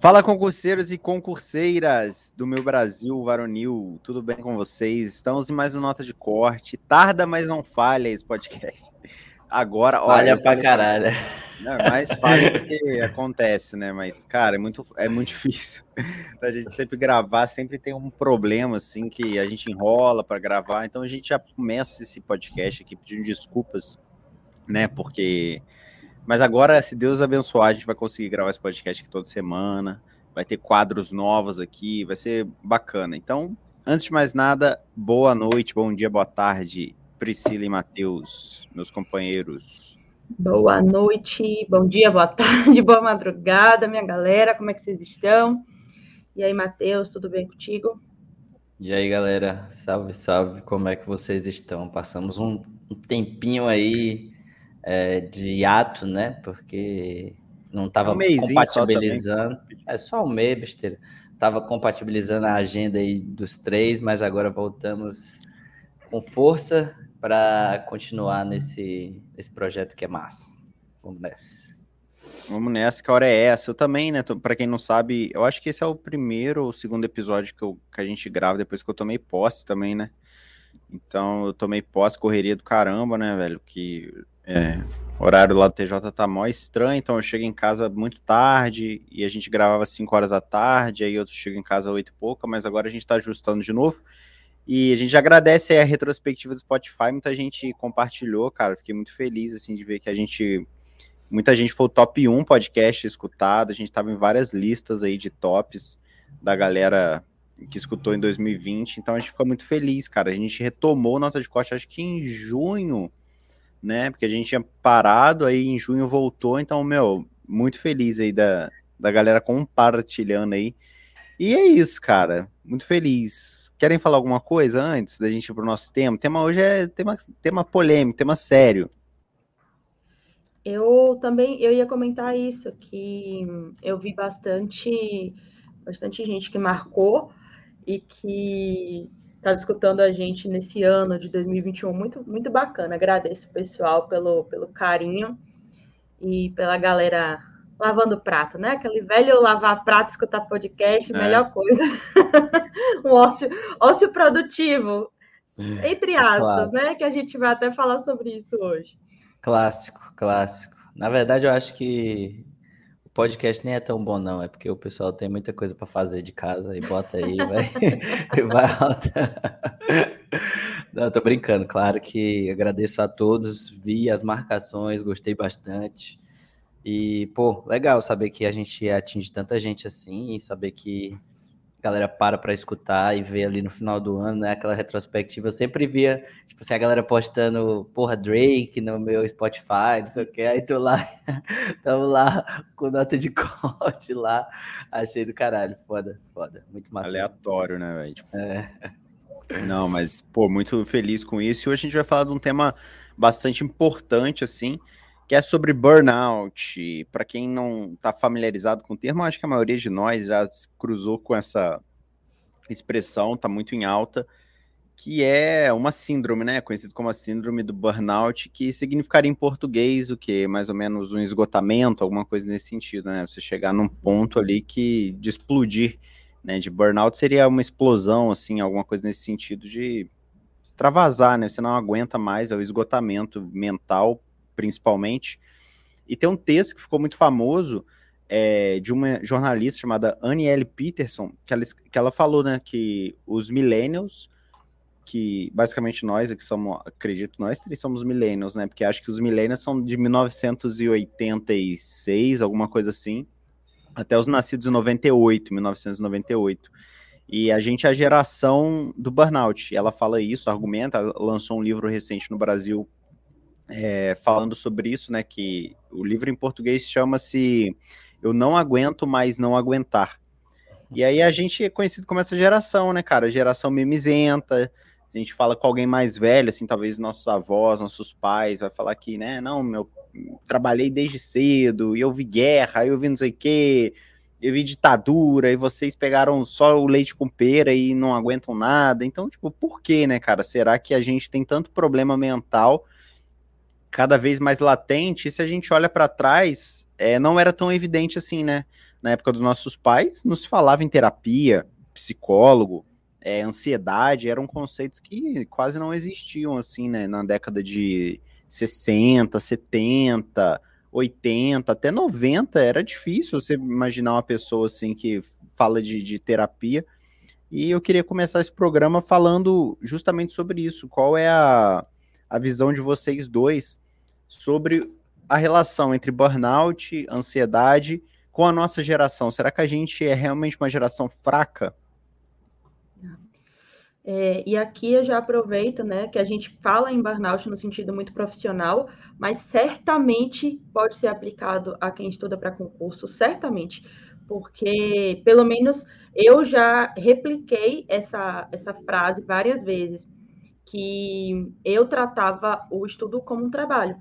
Fala concurseiros e concurseiras do meu Brasil varonil, tudo bem com vocês? Estamos em mais uma nota de corte. Tarda, mas não falha esse podcast. Agora, olha. Falha pra caralho. Não, é mais falha do que acontece, né? Mas, cara, é muito, é muito difícil a gente sempre gravar, sempre tem um problema, assim, que a gente enrola para gravar. Então a gente já começa esse podcast aqui pedindo desculpas, né? Porque mas agora, se Deus abençoar, a gente vai conseguir gravar esse podcast aqui toda semana. Vai ter quadros novos aqui, vai ser bacana. Então, antes de mais nada, boa noite, bom dia, boa tarde, Priscila e Matheus, meus companheiros. Boa noite, bom dia, boa tarde, boa madrugada, minha galera, como é que vocês estão? E aí, Matheus, tudo bem contigo? E aí, galera, salve, salve, como é que vocês estão? Passamos um, um tempinho aí é, de ato, né? Porque não estava é um compatibilizando. Só é só um mês, besteira. Estava compatibilizando a agenda aí dos três, mas agora voltamos com força para continuar nesse, nesse projeto que é massa. Vamos nessa. Vamos nessa, que hora é essa. Eu também, né? Para quem não sabe, eu acho que esse é o primeiro ou segundo episódio que, eu, que a gente grava depois que eu tomei posse também, né? Então eu tomei posse, correria do caramba, né, velho? Que é, o horário lá do TJ tá mó estranho, então eu chego em casa muito tarde e a gente gravava 5 horas da tarde, aí eu chego em casa 8 e pouca, mas agora a gente tá ajustando de novo. E a gente agradece a retrospectiva do Spotify, muita gente compartilhou, cara, fiquei muito feliz, assim, de ver que a gente, muita gente foi o top 1 podcast escutado, a gente tava em várias listas aí de tops da galera que escutou em 2020, então a gente ficou muito feliz, cara, a gente retomou Nota de Corte, acho que em junho, né? Porque a gente tinha parado, aí em junho voltou, então, meu, muito feliz aí da, da galera compartilhando aí. E é isso, cara. Muito feliz. Querem falar alguma coisa antes da gente ir pro nosso tema? O tema hoje é tema, tema polêmico, tema sério. Eu também eu ia comentar isso, que eu vi bastante, bastante gente que marcou e que estava escutando a gente nesse ano de 2021. Muito, muito bacana. Agradeço o pessoal pelo, pelo carinho e pela galera lavando prato, né? Aquele velho lavar prato, escutar podcast, é. melhor coisa. um ócio, ócio produtivo, é, entre aspas, é né? Que a gente vai até falar sobre isso hoje. Clássico, clássico. Na verdade, eu acho que o podcast nem é tão bom, não. É porque o pessoal tem muita coisa para fazer de casa e bota aí vai, e vai alta. Não, tô brincando. Claro que agradeço a todos, vi as marcações, gostei bastante. E, pô, legal saber que a gente atinge tanta gente assim e saber que a galera para para escutar e ver ali no final do ano, né? Aquela retrospectiva. Eu sempre via, tipo assim, a galera postando, porra, Drake no meu Spotify, não sei o que. Aí tô lá, tamo lá com nota de corte lá. Achei do caralho. Foda, foda. Muito massa. Aleatório, né, velho? Tipo... É. Não, mas, pô, muito feliz com isso. E hoje a gente vai falar de um tema bastante importante, assim, que é sobre burnout. Para quem não está familiarizado com o termo, acho que a maioria de nós já cruzou com essa expressão, está muito em alta, que é uma síndrome, né? Conhecido como a síndrome do burnout, que significaria em português o que? Mais ou menos um esgotamento, alguma coisa nesse sentido, né? Você chegar num ponto ali que de explodir, né? De burnout seria uma explosão, assim, alguma coisa nesse sentido de extravasar, né? Você não aguenta mais, é o esgotamento mental principalmente. E tem um texto que ficou muito famoso é, de uma jornalista chamada Annie L. Peterson, que ela, que ela falou né, que os millennials, que basicamente nós que somos, acredito, nós três somos millennials, né? Porque acho que os millennials são de 1986, alguma coisa assim, até os nascidos em 98, 1998. E a gente é a geração do burnout. Ela fala isso, argumenta, lançou um livro recente no Brasil é, falando sobre isso, né? Que o livro em português chama-se Eu Não Aguento Mais Não Aguentar. E aí a gente é conhecido como essa geração, né, cara? Geração mimizenta. A gente fala com alguém mais velho, assim, talvez nossos avós, nossos pais, vai falar que, né, não, meu, trabalhei desde cedo, e eu vi guerra, eu vi não sei o quê, eu vi ditadura, e vocês pegaram só o leite com pera e não aguentam nada. Então, tipo, por que, né, cara? Será que a gente tem tanto problema mental cada vez mais latente, e se a gente olha para trás, é, não era tão evidente assim, né? na época dos nossos pais, não se falava em terapia, psicólogo, é, ansiedade, eram conceitos que quase não existiam, assim, né, na década de 60, 70, 80, até 90, era difícil você imaginar uma pessoa, assim, que fala de, de terapia, e eu queria começar esse programa falando justamente sobre isso, qual é a, a visão de vocês dois sobre a relação entre burnout, ansiedade com a nossa geração. Será que a gente é realmente uma geração fraca? É, e aqui eu já aproveito, né, que a gente fala em burnout no sentido muito profissional, mas certamente pode ser aplicado a quem estuda para concurso, certamente, porque pelo menos eu já repliquei essa, essa frase várias vezes, que eu tratava o estudo como um trabalho.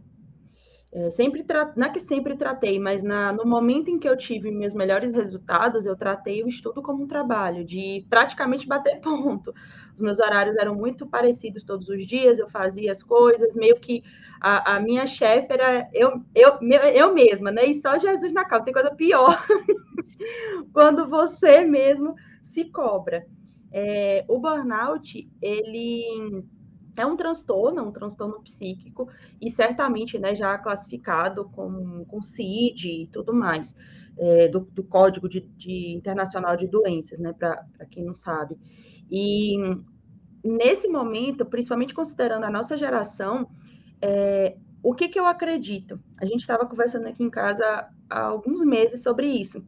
É, sempre tra... Não é que sempre tratei, mas na... no momento em que eu tive meus melhores resultados, eu tratei o estudo como um trabalho, de praticamente bater ponto. Os meus horários eram muito parecidos todos os dias, eu fazia as coisas, meio que a, a minha chefe era eu, eu, eu mesma, né? E só Jesus na causa, tem coisa pior quando você mesmo se cobra. É, o burnout, ele é um transtorno, um transtorno psíquico, e certamente né, já classificado com, com CID e tudo mais, é, do, do, Código de, de, Internacional de Doenças, né, para quem não sabe. E nesse momento, principalmente considerando a nossa geração, é, o que, que eu acredito? A gente estava conversando aqui em casa há alguns meses sobre isso.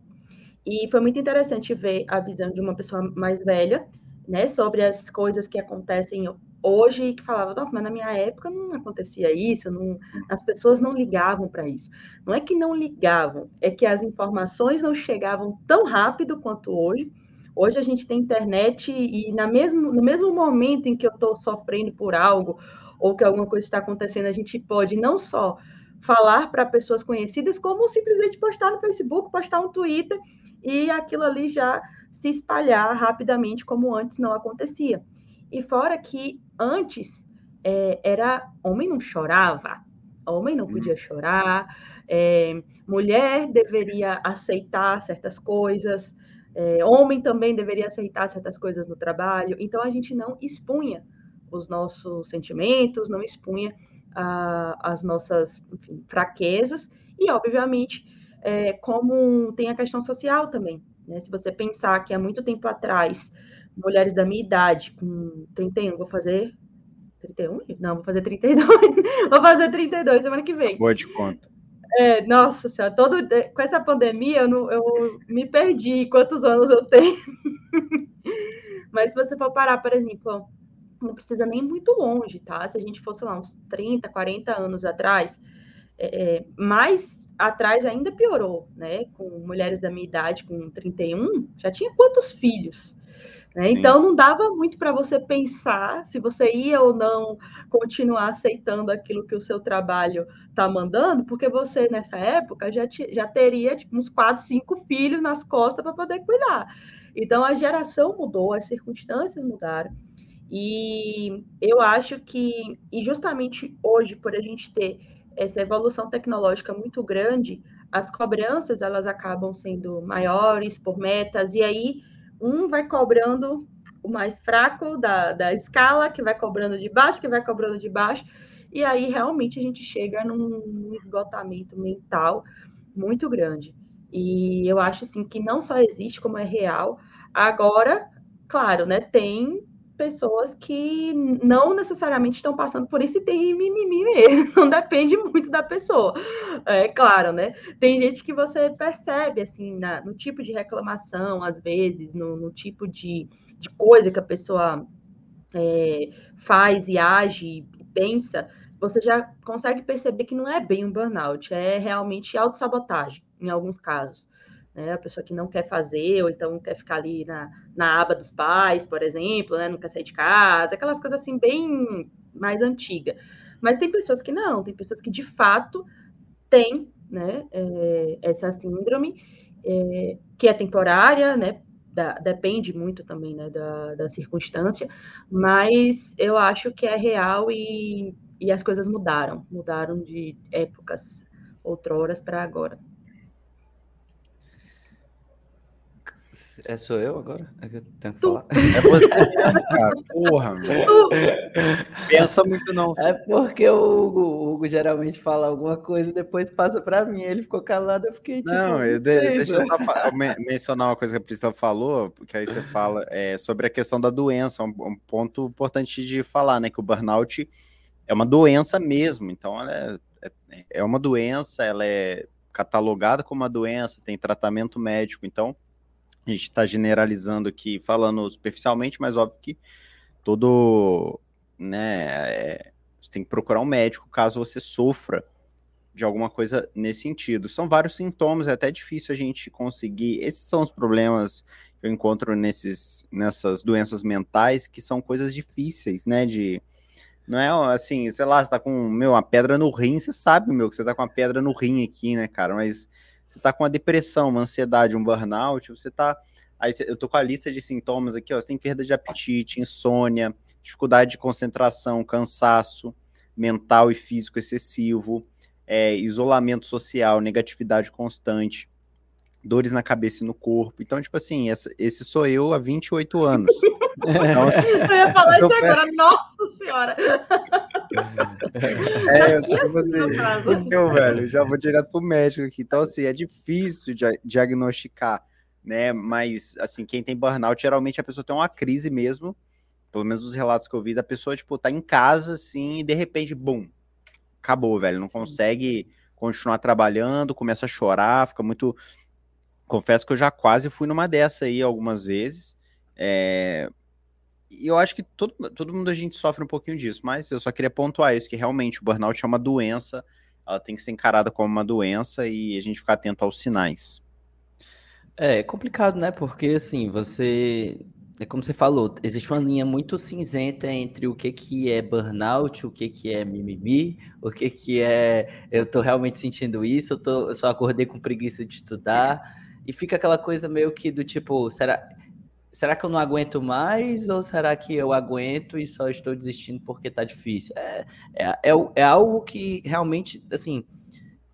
E foi muito interessante ver a visão de uma pessoa mais velha, né, sobre as coisas que acontecem hoje que falava, nossa, mas na minha época não acontecia isso, não, as pessoas não ligavam para isso. Não é que não ligavam, é que as informações não chegavam tão rápido quanto hoje. Hoje a gente tem internet e na mesmo, no mesmo momento em que eu estou sofrendo por algo ou que alguma coisa está acontecendo, a gente pode não só falar para pessoas conhecidas, como simplesmente postar no Facebook, postar um Twitter e aquilo ali já se espalhar rapidamente, como antes não acontecia. E fora que antes é, era homem não chorava, homem não podia chorar, é, mulher deveria aceitar certas coisas, é, homem também deveria aceitar certas coisas no trabalho. Então a gente não expunha os nossos sentimentos, não expunha as nossas enfim, fraquezas e, obviamente, é, como tem a questão social também. Né? Se você pensar que há muito tempo atrás mulheres da minha idade, com 31, vou fazer 31? Não, vou fazer 32. vou fazer 32 semana que vem. Boa de conta. É, nossa senhora, todo, com essa pandemia eu, não, eu me perdi quantos anos eu tenho. Mas se você for parar, por exemplo, não precisa nem muito longe, tá? Se a gente fosse lá uns 30, 40 anos atrás, é, é, mais atrás ainda piorou, né? Com mulheres da minha idade, com 31, já tinha quantos filhos? Né? Então, não dava muito para você pensar se você ia ou não continuar aceitando aquilo que o seu trabalho está mandando, porque você, nessa época, já, te, já teria tipo, uns quatro, cinco filhos nas costas para poder cuidar. Então, a geração mudou, as circunstâncias mudaram. E eu acho que, e justamente hoje, por a gente ter essa evolução tecnológica muito grande, as cobranças elas acabam sendo maiores por metas, e aí um vai cobrando o mais fraco da, da escala, que vai cobrando de baixo, que vai cobrando de baixo, e aí realmente a gente chega num, esgotamento mental muito grande. E eu acho assim que não só existe, como é real. Agora, claro, né, tem pessoas que não necessariamente estão passando por isso e tem mimimi mesmo, não depende muito da pessoa. É claro, né? Tem gente que você percebe, assim, na, no tipo de reclamação, às vezes, no, no tipo de, de coisa que a pessoa é, faz e age e pensa, você já consegue perceber que não é bem um burnout, é realmente autossabotagem, em alguns casos né? A pessoa que não quer fazer, ou então quer ficar ali na, na aba dos pais, por exemplo, né? Não quer sair de casa, aquelas coisas assim, bem mais antigas. Mas tem pessoas que não, tem pessoas que de fato têm, né? É, essa síndrome, é, que é temporária, né? Da, depende muito também né, da, da circunstância, mas eu acho que é real e, e as coisas mudaram, mudaram de épocas outroras para agora. É, sou eu agora? É que eu tenho que falar. É você cara. Porra, mano. Pensa muito não. É porque o Hugo, o Hugo geralmente fala alguma coisa e depois passa pra mim. Ele ficou calado, eu fiquei tipo. Não, eu, sei, deixa eu só mencionar uma coisa que a Priscila falou, porque aí você fala é, sobre a questão da doença, um, um ponto importante de falar, né? Que o burnout é uma doença mesmo, então ela é, é, é uma doença, ela é catalogada como uma doença, tem tratamento médico, então a gente está generalizando aqui, falando superficialmente, mas óbvio que todo, né, é, você tem que procurar um médico caso você sofra de alguma coisa nesse sentido. São vários sintomas, é até difícil a gente conseguir. Esses são os problemas que eu encontro nesses, nessas doenças mentais, que são coisas difíceis, né? De. Não é assim, sei lá, você tá com, meu, uma pedra no rim, você sabe, meu, que você tá com uma pedra no rim aqui, né, cara? Mas você tá com uma depressão, uma ansiedade, um burnout, você tá. Aí eu tô com a lista de sintomas aqui, ó. Você tem perda de apetite, insônia, dificuldade de concentração, cansaço mental e físico excessivo, é, isolamento social, negatividade constante, dores na cabeça e no corpo. Então, tipo assim, essa- esse sou eu há 28 anos. Então, assim, Eu ia falar isso Eu peço- agora, nossa senhora! é, eu, tipo assim, fudeu, velho, já vou direto pro médico aqui. Então, assim, é difícil dia- diagnosticar, né? Mas, assim, quem tem burnout, geralmente a pessoa tem uma crise mesmo, pelo menos os relatos que eu vi, da pessoa, tipo, tá em casa, assim, e de repente, bum, acabou, velho, não consegue continuar trabalhando, começa a chorar, fica muito... Confesso que eu já quase fui numa dessa aí algumas vezes, é, e eu acho que todo, todo mundo a gente sofre um pouquinho disso, mas eu só queria pontuar isso, que realmente o burnout é uma doença, ela tem que ser encarada como uma doença e a gente ficar atento aos sinais. É é complicado, né? Porque assim, você. É como você falou, existe uma linha muito cinzenta entre o que, que é burnout, o que, que é mimimi, o que, que é eu tô realmente sentindo isso, eu, tô, eu só acordei com preguiça de estudar, e fica aquela coisa meio que do tipo, será, será que eu não aguento mais, ou será que eu aguento e só estou desistindo porque tá difícil? É, é, é, é algo que realmente, assim,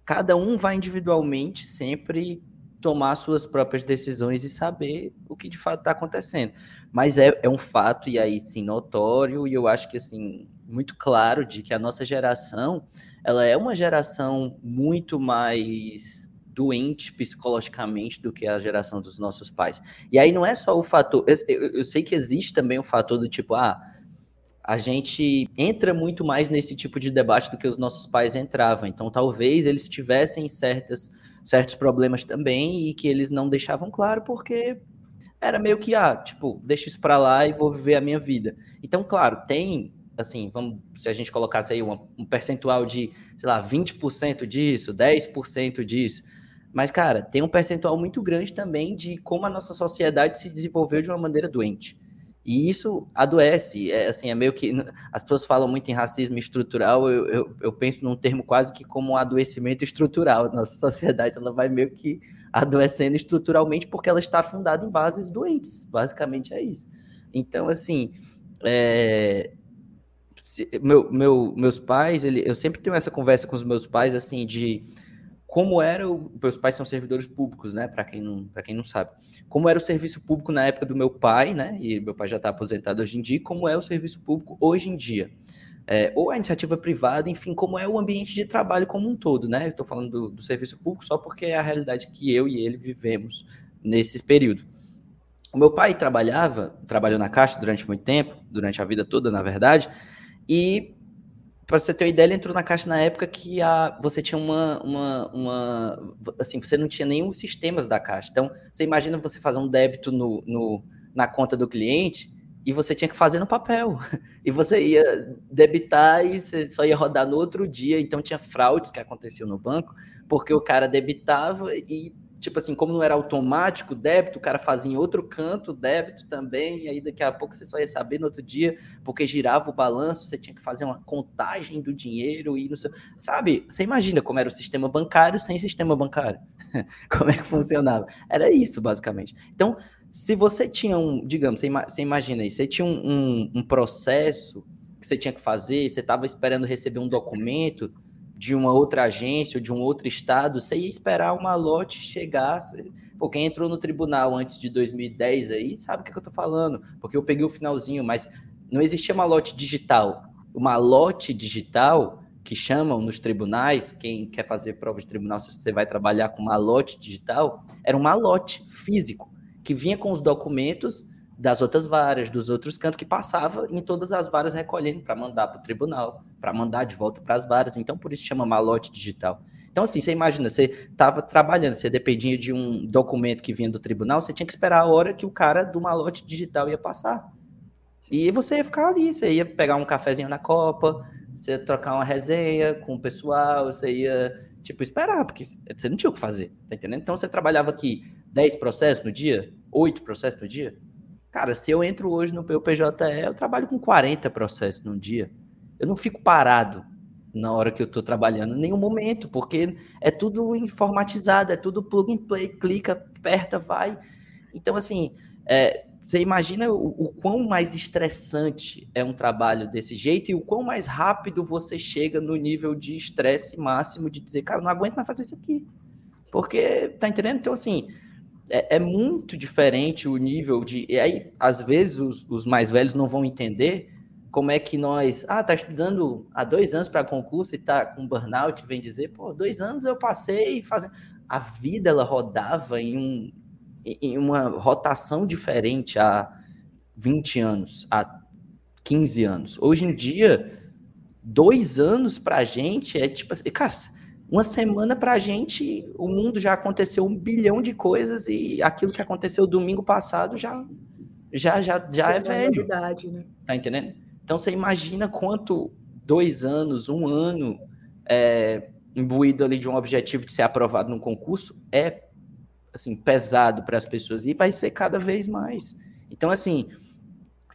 cada um vai individualmente sempre tomar suas próprias decisões e saber o que de fato está acontecendo. Mas é, é um fato, e aí sim, notório, e eu acho que assim, muito claro de que a nossa geração ela é uma geração muito mais doente psicologicamente do que a geração dos nossos pais. E aí não é só o fator. Eu, sei que existe também o fator do tipo, ah, a gente entra muito mais nesse tipo de debate do que os nossos pais entravam. Então, talvez eles tivessem certas, certos problemas também e que eles não deixavam claro porque era meio que, ah, tipo, deixa isso para lá e vou viver a minha vida. Então, claro, tem, assim, vamos, se a gente colocasse aí um percentual de, sei lá, 20% disso, 10% disso. Mas, cara, tem um percentual muito grande também de como a nossa sociedade se desenvolveu de uma maneira doente. E isso adoece, é, assim, é meio que. As pessoas falam muito em racismo estrutural, eu, eu, eu, penso num termo quase que como um adoecimento estrutural. Nossa sociedade ela vai meio que adoecendo estruturalmente porque ela está fundada em bases doentes. Basicamente é isso. Então, assim, é, se, meu, meu, meus pais, ele, eu sempre tenho essa conversa com os meus pais, assim, de como era o, meus pais são servidores públicos, né? Para quem não, quem não sabe, como era o serviço público na época do meu pai, né? E meu pai já está aposentado hoje em dia. Como é o serviço público hoje em dia? É, ou a iniciativa privada, enfim, como é o ambiente de trabalho como um todo, né? Eu estou falando do, do, serviço público só porque é a realidade que eu e ele vivemos nesse período. O meu pai trabalhava, trabalhou na Caixa durante muito tempo, durante a vida toda, na verdade, e para você ter uma ideia, ele entrou na caixa na época que a, você tinha uma, uma, uma, Assim, você não tinha nenhum sistemas da caixa. Então, você imagina você fazer um débito no, no, na conta do cliente e você tinha que fazer no papel. E você ia debitar e você só ia rodar no outro dia. Então, tinha fraudes que aconteciam no banco, porque o cara debitava e tipo assim, como não era automático débito, o cara fazia em outro canto débito também, e aí daqui a pouco você só ia saber no outro dia, porque girava o balanço, você tinha que fazer uma contagem do dinheiro e não sei, sabe? Você imagina como era o sistema bancário sem sistema bancário. como é que funcionava? Era isso, basicamente. Então, se você tinha um, digamos, você imagina aí, você tinha um, um, um processo que você tinha que fazer, você estava esperando receber um documento, de uma outra agência ou de um outro estado, você ia esperar uma lote chegar. Pô, quem entrou no tribunal antes de 2010 aí sabe o que, que eu tô falando, porque eu peguei o finalzinho, mas não existia uma lote digital. Uma lote digital que chamam nos tribunais, quem quer fazer prova de tribunal, se você vai trabalhar com malote digital, era um malote físico, que vinha com os documentos das outras varas, dos outros cantos, que passava em todas as varas recolhendo para mandar para o tribunal, para mandar de volta para as varas. Então, por isso chama malote digital. Então, assim, você imagina, você estava trabalhando, você dependia de um documento que vinha do tribunal, você tinha que esperar a hora que o cara do malote digital ia passar. E você ia ficar ali, você ia pegar um cafezinho na copa, você ia trocar uma resenha com o pessoal, você ia, tipo, esperar, porque você não tinha o que fazer, tá entendendo? Então você trabalhava aqui 10 processos no dia, 8 processos no dia. Cara, se eu entro hoje no PJE, eu trabalho com 40 processos no dia. Eu não fico parado na hora que eu estou trabalhando, em nenhum momento, porque é tudo informatizado, é tudo plug and play, clica, aperta, vai. Então, assim, é, você imagina o, o, quão mais estressante é um trabalho desse jeito e o quão mais rápido você chega no nível de estresse máximo de dizer, cara, não aguento mais fazer isso aqui. Porque, tá entendendo? Então, assim, é, é muito diferente o nível de. E aí, às vezes, os, os, mais velhos não vão entender como é que nós. Ah, tá estudando há dois anos para concurso e tá com burnout, vem dizer, pô, dois anos eu passei fazendo. A vida, ela rodava em um em uma rotação diferente há 20 anos, há 15 anos. Hoje em dia, dois anos para a gente é tipo assim, cara, uma semana para a gente, o mundo já aconteceu um bilhão de coisas e aquilo que aconteceu domingo passado já já já, já é, é velho. Verdade, né? Tá entendendo? Então você imagina quanto dois anos, um ano é, imbuído ali de um objetivo de ser aprovado num concurso é assim pesado para as pessoas e vai ser cada vez mais. Então assim,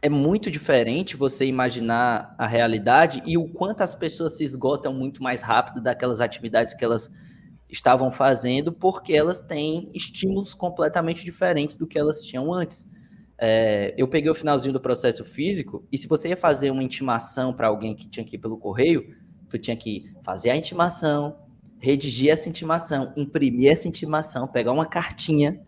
é muito diferente você imaginar a realidade e o quanto as pessoas se esgotam muito mais rápido daquelas atividades que elas estavam fazendo, porque elas têm estímulos completamente diferentes do que elas tinham antes. É, eu peguei o finalzinho do processo físico, e se você ia fazer uma intimação para alguém que tinha que ir pelo correio, tu tinha que fazer a intimação, redigir essa intimação, imprimir essa intimação, pegar uma cartinha,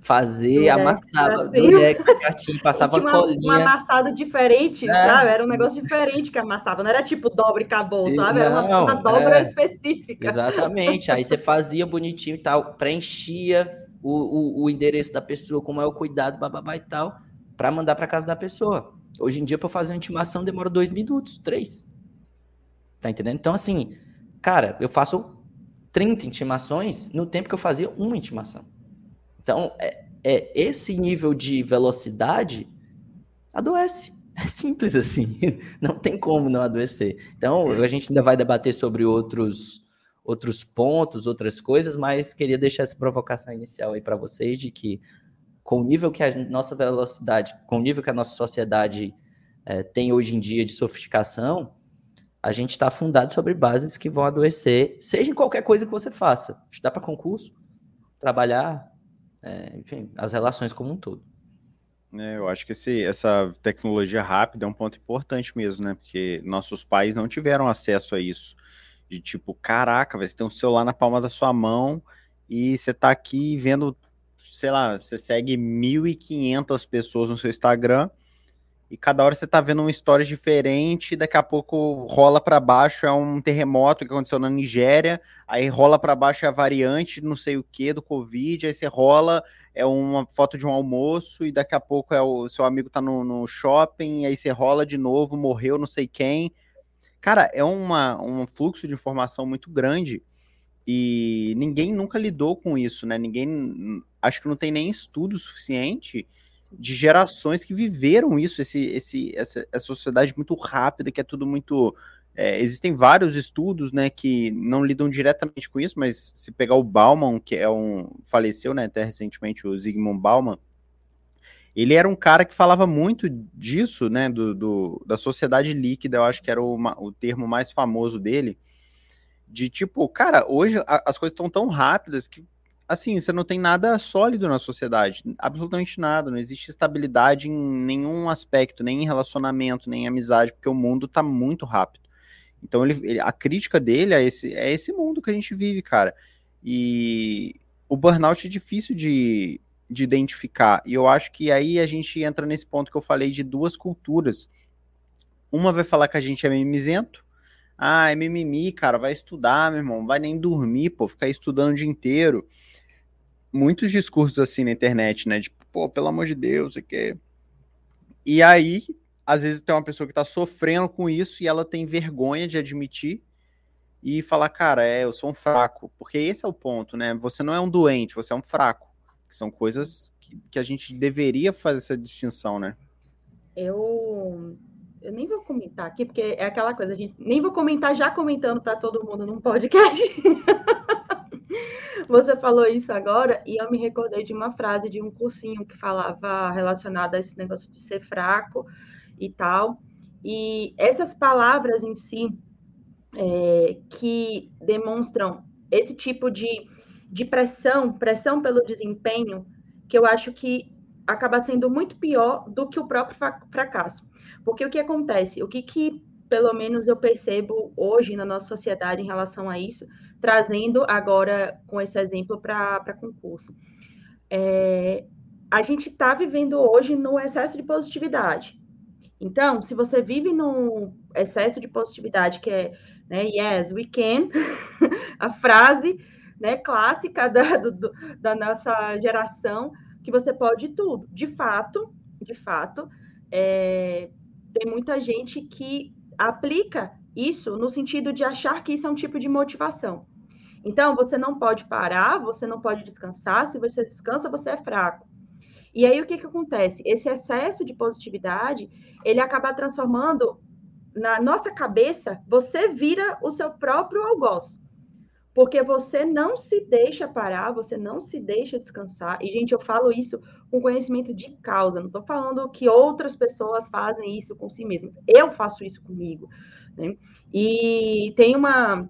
fazer, do amassava do Dex a cartinha, passava uma, colinha. Um amassado diferente, é. sabe? Era um negócio diferente que amassava, não era tipo dobra e acabou, sabe? Era uma, uma dobra é. específica. Exatamente, aí você fazia bonitinho e tal, preenchia o, o, o endereço da pessoa, como é o cuidado, bababá e tal, para mandar para casa da pessoa. Hoje em dia, para fazer uma intimação, demora dois minutos, três. Tá entendendo? Então, assim, cara, eu faço 30 intimações no tempo que eu fazia uma intimação. Então, é, é esse nível de velocidade adoece. É simples assim. Não tem como não adoecer. Então, a gente ainda vai debater sobre outros outros pontos, outras coisas, mas queria deixar essa provocação inicial aí para vocês de que com o nível que a nossa velocidade, com o nível que a nossa sociedade é, tem hoje em dia de sofisticação, a gente está fundado sobre bases que vão adoecer, seja em qualquer coisa que você faça. Estudar para concurso, trabalhar, é, enfim, as relações como um todo. É, eu acho que esse, essa tecnologia rápida é um ponto importante mesmo, né? Porque nossos pais não tiveram acesso a isso. De tipo, caraca, você tem um celular na palma da sua mão e você tá aqui vendo, sei lá, você segue 1.500 pessoas no seu Instagram e cada hora você tá vendo uma história diferente, daqui a pouco rola para baixo é um terremoto que aconteceu na Nigéria, aí rola para baixo é a variante não sei o que do Covid, aí você rola é uma foto de um almoço e daqui a pouco é o seu amigo tá no, no shopping, aí você rola de novo, morreu não sei quem. Cara, é uma, um fluxo de informação muito grande e ninguém nunca lidou com isso, né? Ninguém, acho que não tem nem estudo suficiente de gerações que viveram isso, esse, esse, essa, essa sociedade muito rápida, que é tudo muito. É, existem vários estudos, né, que não lidam diretamente com isso, mas se pegar o Bauman, que é um faleceu, né, até recentemente o Zygmunt Bauman, ele era um cara que falava muito disso, né, do, do da sociedade líquida, eu acho que era o, o termo mais famoso dele, de tipo, cara, hoje a, as coisas estão tão rápidas que assim, você não tem nada sólido na sociedade, absolutamente nada, não existe estabilidade em nenhum aspecto, nem em relacionamento, nem em amizade, porque o mundo está muito rápido. Então ele, ele, a crítica dele é esse, é esse mundo que a gente vive, cara. E o burnout é difícil de, de identificar. E eu acho que aí a gente entra nesse ponto que eu falei de duas culturas. Uma vai falar que a gente é mimizento. Ah, é mimimi, cara, vai estudar, meu irmão, vai nem dormir, pô, ficar estudando o dia inteiro. Muitos discursos assim na internet, né? Tipo, pô, pelo amor de Deus, é que. E aí, às vezes tem uma pessoa que tá sofrendo com isso e ela tem vergonha de admitir e falar, cara, é, eu sou um fraco. Porque esse é o ponto, né? Você não é um doente, você é um fraco. Que são coisas que, que a gente deveria fazer essa distinção, né? Eu eu nem vou comentar aqui, porque é aquela coisa, a gente nem vou comentar já comentando para todo mundo num podcast. Você falou isso agora e eu me recordei de uma frase de um cursinho que falava relacionada a esse negócio de ser fraco e tal. E essas palavras em si é, que demonstram esse tipo de, de pressão, pressão pelo desempenho, que eu acho que acaba sendo muito pior do que o próprio fracasso. Porque o que acontece? O que, que pelo menos eu percebo hoje na nossa sociedade em relação a isso, trazendo agora com esse exemplo para concurso. É, a gente está vivendo hoje no excesso de positividade. Então, se você vive no excesso de positividade, que é né, yes, we can, a frase né, clássica da, do, da nossa geração, que você pode tudo. De fato, de fato, é, tem muita gente que aplica isso no sentido de achar que isso é um tipo de motivação. Então, você não pode parar, você não pode descansar. Se você descansa, você é fraco. E aí, o que, que acontece? Esse excesso de positividade, ele acaba transformando na nossa cabeça, você vira o seu próprio algoz porque você não se deixa parar, você não se deixa descansar. E, gente, eu falo isso com conhecimento de causa, não estou falando que outras pessoas fazem isso com si mesmas. Eu faço isso comigo. Né? E tem uma.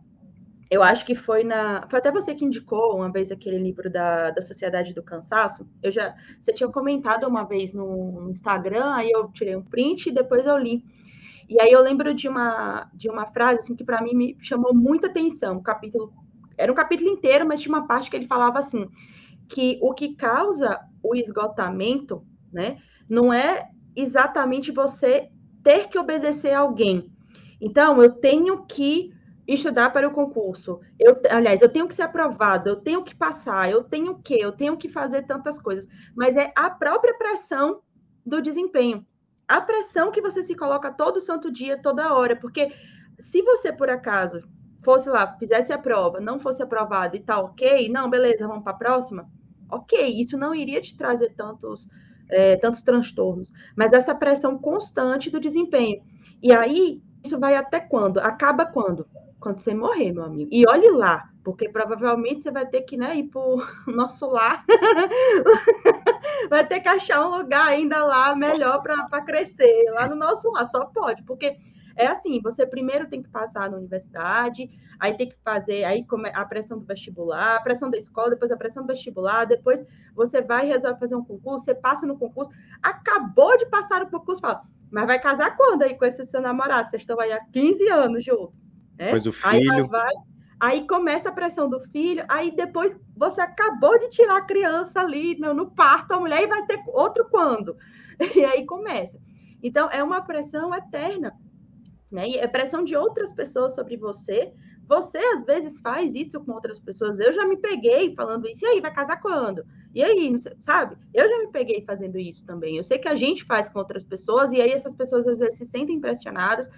Eu acho que foi na. Foi até você que indicou uma vez aquele livro da, da Sociedade do Cansaço. Eu já. Você tinha comentado uma vez no, no Instagram, aí eu tirei um print e depois eu li. E aí eu lembro de uma, de uma frase assim, que para mim me chamou muita atenção, o capítulo era um capítulo inteiro, mas tinha uma parte que ele falava assim, que o que causa o esgotamento, né, não é exatamente você ter que obedecer a alguém. Então, eu tenho que estudar para o concurso. Eu, aliás, eu tenho que ser aprovado, eu tenho que passar, eu tenho que, eu tenho que fazer tantas coisas. Mas é a própria pressão do desempenho. A pressão que você se coloca todo santo dia, toda hora, porque se você por acaso fosse lá, fizesse a prova, não fosse aprovado e tá ok, não, beleza, vamos para a próxima. Ok, isso não iria te trazer tantos, é, tantos transtornos, mas essa pressão constante do desempenho. E aí, isso vai até quando? Acaba quando? Quando você morrer, meu amigo. E olhe lá, porque provavelmente você vai ter que né, ir para o nosso lar. vai ter que achar um lugar ainda lá melhor para crescer, lá no nosso lar, só pode, porque é assim, você primeiro tem que passar na universidade, aí tem que fazer aí a pressão do vestibular, a pressão da escola, depois a pressão do vestibular, depois você vai resolver fazer um concurso, você passa no concurso, acabou de passar o concurso, fala, mas vai casar quando aí com esse seu namorado? Vocês estão aí há 15 anos juntos. Né? Pois o filho. Aí, vai, aí começa a pressão do filho, aí depois você acabou de tirar a criança ali no, no parto, a mulher e vai ter outro quando? E aí começa. Então, é uma pressão eterna né? E é pressão de outras pessoas sobre você. Você às vezes faz isso com outras pessoas. Eu já me peguei falando isso. E aí, vai casar quando? E aí, sabe? Eu já me peguei fazendo isso também. Eu sei que a gente faz com outras pessoas e aí essas pessoas às vezes se sentem impressionadas.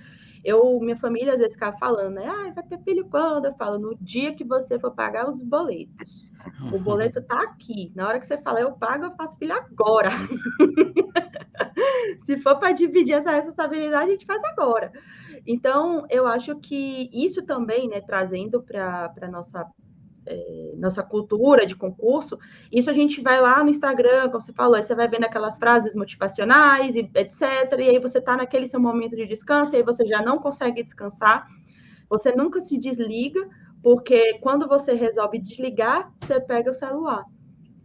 Eu, minha família às vezes ficava falando, né? Ah, vai ter filho quando? Eu falo, no dia que você for pagar os boletos. O boleto tá aqui. Na hora que você fala, eu pago, eu faço filho agora. Se for para dividir essa responsabilidade, a gente faz agora. Então, eu acho que isso também, né, trazendo para a nossa é, nossa cultura de concurso, isso a gente vai lá no Instagram, como você falou, aí você vai vendo aquelas frases motivacionais, e etc. E aí você está naquele seu momento de descanso, e aí você já não consegue descansar, você nunca se desliga, porque quando você resolve desligar, você pega o celular.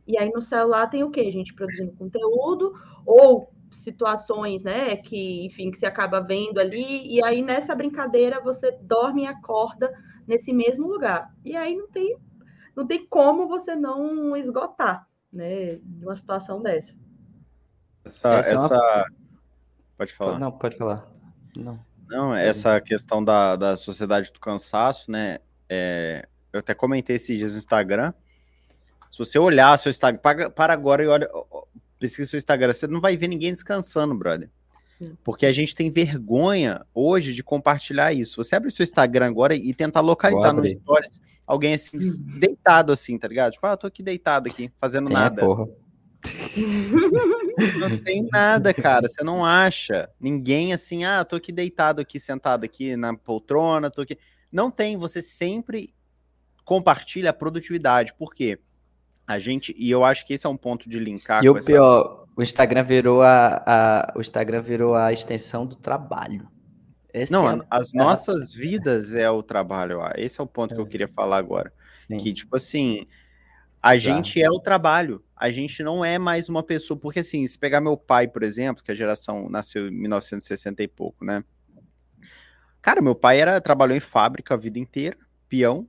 E aí no celular tem o quê? A gente produzindo conteúdo, ou situações, né, que, enfim, que você acaba vendo ali, e aí nessa brincadeira você dorme e acorda nesse mesmo lugar. E aí não tem, não tem como você não esgotar, né, uma situação dessa. Essa, essa, essa... É uma... pode falar. Não, pode falar. Não. Não, essa questão da, da sociedade do cansaço, né? É, eu até comentei esses dias no Instagram. Se você olhar seu Instagram, para, para agora e olha, pesquisa seu Instagram, você não vai ver ninguém descansando, brother. Porque a gente tem vergonha hoje de compartilhar isso. Você abre o seu Instagram agora e tenta localizar no Stories alguém assim, hum. deitado assim, tá ligado? Tipo, ah, eu tô aqui deitado aqui, fazendo nada. Porra. Não tem nada, cara. Você não acha ninguém assim, ah, tô aqui deitado aqui, sentado aqui na poltrona, tô aqui. Não tem, você sempre compartilha a produtividade. Por quê? A gente, e eu acho que esse é um ponto de linkar e o essa... pior, o Instagram virou a, a, o Instagram virou a extensão do trabalho. Esse não, é... as nossas vidas é o trabalho. Esse é o ponto é. que eu é. queria falar agora. Sim. Que, tipo assim, a tá. gente é o trabalho. A gente não é mais uma pessoa. Porque, assim, se pegar meu pai, por exemplo, que a geração nasceu em 1960 e pouco, né? Cara, meu pai era trabalhou em fábrica a vida inteira, peão.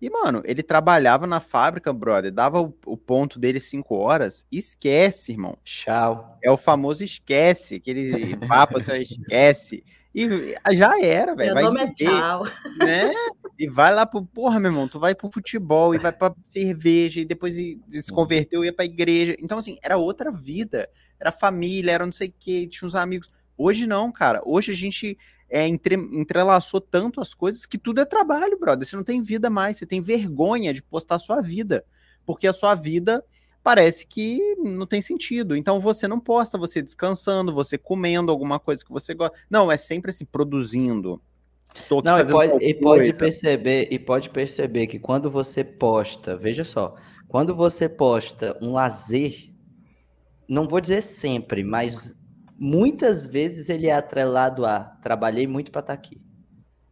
E, mano, ele trabalhava na fábrica, brother, dava o, o ponto dele cinco horas, esquece, irmão. Tchau. É o famoso esquece, aquele papo, você esquece. E já era, velho. Vai nome é viver, é tchau. Né? E vai lá pro. Porra, meu irmão, tu vai pro futebol e vai pra cerveja, e depois se converteu e ia pra igreja. Então, assim, era outra vida. Era família, era não sei o quê, tinha uns amigos. Hoje não, cara. Hoje a gente é, entre, entrelaçou tanto as coisas que tudo é trabalho, brother. Você não tem vida mais, você tem vergonha de postar a sua vida, porque a sua vida parece que não tem sentido. Então você não posta você descansando, você comendo alguma coisa que você gosta. Não, é sempre assim, produzindo. Estou aqui não, fazendo e pode, e pode perceber e pode perceber que quando você posta, veja só, quando você posta um lazer, não vou dizer sempre, mas muitas vezes ele é atrelado a trabalhei muito para estar tá aqui.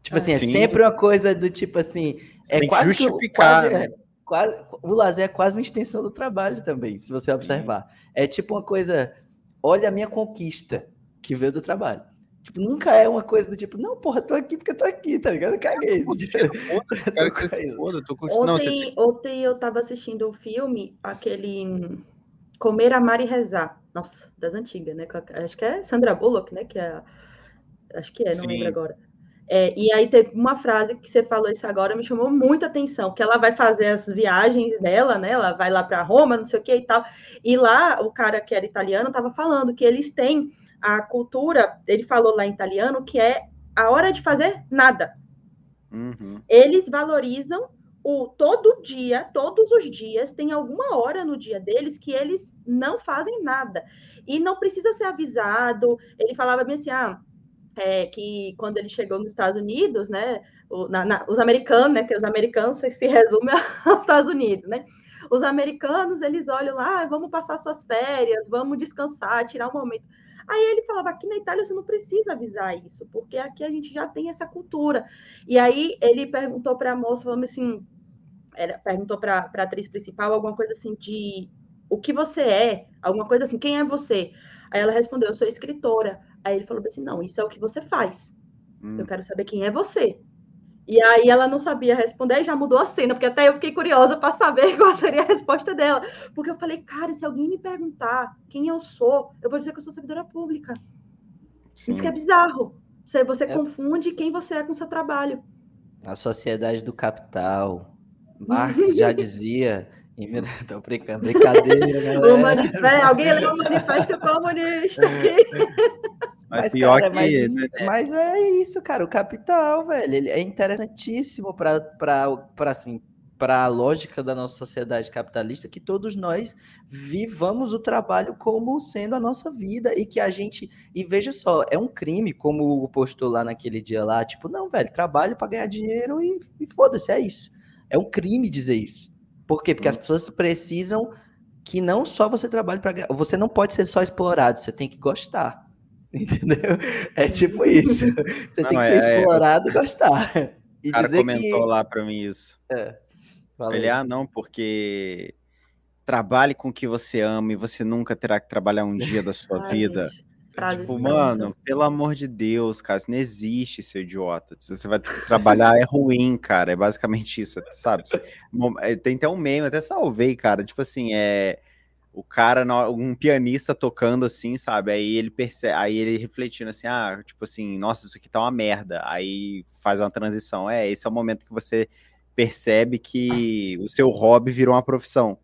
Tipo assim, é Sim. sempre uma coisa do tipo assim, você é quase justificar, que, quase, né? quase, o lazer é quase uma extensão do trabalho também, se você observar. Sim. É tipo uma coisa, olha a minha conquista que veio do trabalho. Tipo, nunca é uma coisa do tipo, não, porra, tô aqui porque eu tô aqui, tá ligado? Eu caguei. Quero que você se foda, tô Ontem, não, você... ontem eu tava assistindo o um filme, aquele Comer, Amar e Rezar. Nossa, das antigas, né? Acho que é Sandra Bullock, né? Que é, acho que é, não Sim. lembro agora. É, e aí teve uma frase que você falou isso agora, me chamou muita atenção, que ela vai fazer as viagens dela, né? Ela vai lá para Roma, não sei o que e tal. E lá o cara que era italiano estava falando que eles têm a cultura, ele falou lá em italiano, que é a hora de fazer nada. Uhum. Eles valorizam o todo dia, todos os dias, tem alguma hora no dia deles que eles não fazem nada. E não precisa ser avisado. Ele falava bem assim, ah, é, que quando ele chegou nos Estados Unidos, né, o, na, na, os americanos, né, que os americanos se resume aos Estados Unidos, né, os americanos, eles olham lá, ah, vamos passar suas férias, vamos descansar, tirar um momento. Aí ele falava, aqui na Itália você não precisa avisar isso, porque aqui a gente já tem essa cultura. E aí ele perguntou para a moça, falando assim, era, perguntou para a atriz principal alguma coisa assim de o que você é, alguma coisa assim, quem é você? Aí ela respondeu, eu sou escritora. Aí ele falou assim, não, isso é o que você faz. Hum. Eu quero saber quem é você. E aí ela não sabia responder e já mudou a cena, porque até eu fiquei curiosa para saber qual seria a resposta dela. Porque eu falei, cara, se alguém me perguntar quem eu sou, eu vou dizer que eu sou servidora pública. Sim. Isso que é bizarro. Você, você é. confunde quem você é com o seu trabalho. A sociedade do capital, Marx já dizia. Tô brincando, brincadeira, O manifesto, alguém leu o manifesto comunista aqui. Mas, pior cara, que mas, esse, né? mas é isso, cara. O capital, velho, ele é interessantíssimo para assim, para a lógica da nossa sociedade capitalista que todos nós vivamos o trabalho como sendo a nossa vida e que a gente e veja só é um crime como o postou lá naquele dia lá tipo não velho trabalho para ganhar dinheiro e, e foda-se é isso é um crime dizer isso. Por quê? Porque as hum. pessoas precisam que não só você trabalhe para você não pode ser só explorado, você tem que gostar. Entendeu? É tipo isso. Você não, tem que é, ser é, explorado é, e gostar. E o cara comentou que... lá para mim isso. É. Ele, ah, não, porque trabalhe com o que você ama e você nunca terá que trabalhar um dia da sua Ai, vida. Frases Tipo, mano, pelo amor de Deus, cara, isso não existe, seu idiota. Se você vai trabalhar, é ruim, cara. É basicamente isso, sabe? É, Tem até um meme, até salvei, cara. Tipo assim, é. O cara, um pianista tocando assim, sabe? Aí ele percebe, aí ele refletindo assim, ah, tipo assim, nossa, isso aqui tá uma merda. Aí faz uma transição. É, esse é o momento que você percebe que o seu hobby virou uma profissão.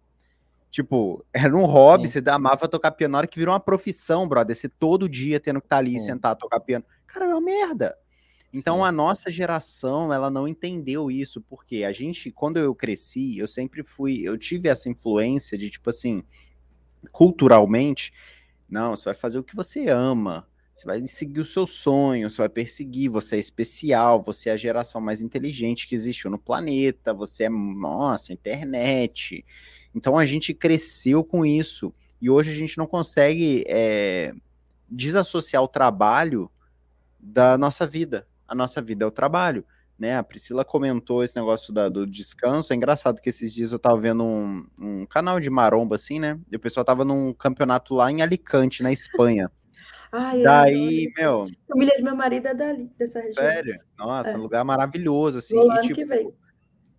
Tipo, era um hobby, Sim. você amava tocar piano, na hora que virou uma profissão, brother, você todo dia tendo que estar ali, Sim. sentar, tocar piano. Cara, é uma merda. Então Sim. a nossa geração, ela não entendeu isso, porque a gente, quando eu cresci, eu sempre fui, eu tive essa influência de, tipo assim, culturalmente, não, você vai fazer o que você ama, você vai seguir o seu sonho, você vai perseguir, você é especial, você é a geração mais inteligente que existiu no planeta, você é, nossa, internet. Então a gente cresceu com isso, e hoje a gente não consegue é, desassociar o trabalho da nossa vida. A nossa vida é o trabalho. Né? A Priscila comentou esse negócio da- do descanso. É engraçado que esses dias eu tava vendo um, um canal de maromba, assim, né? E o pessoal tava num campeonato lá em Alicante, na Espanha. Ai, eu Daí, adoro meu. A família de meu marido é dali, dessa região. sério, nossa, É. lugar maravilhoso, assim. Vou E, tipo, que vem.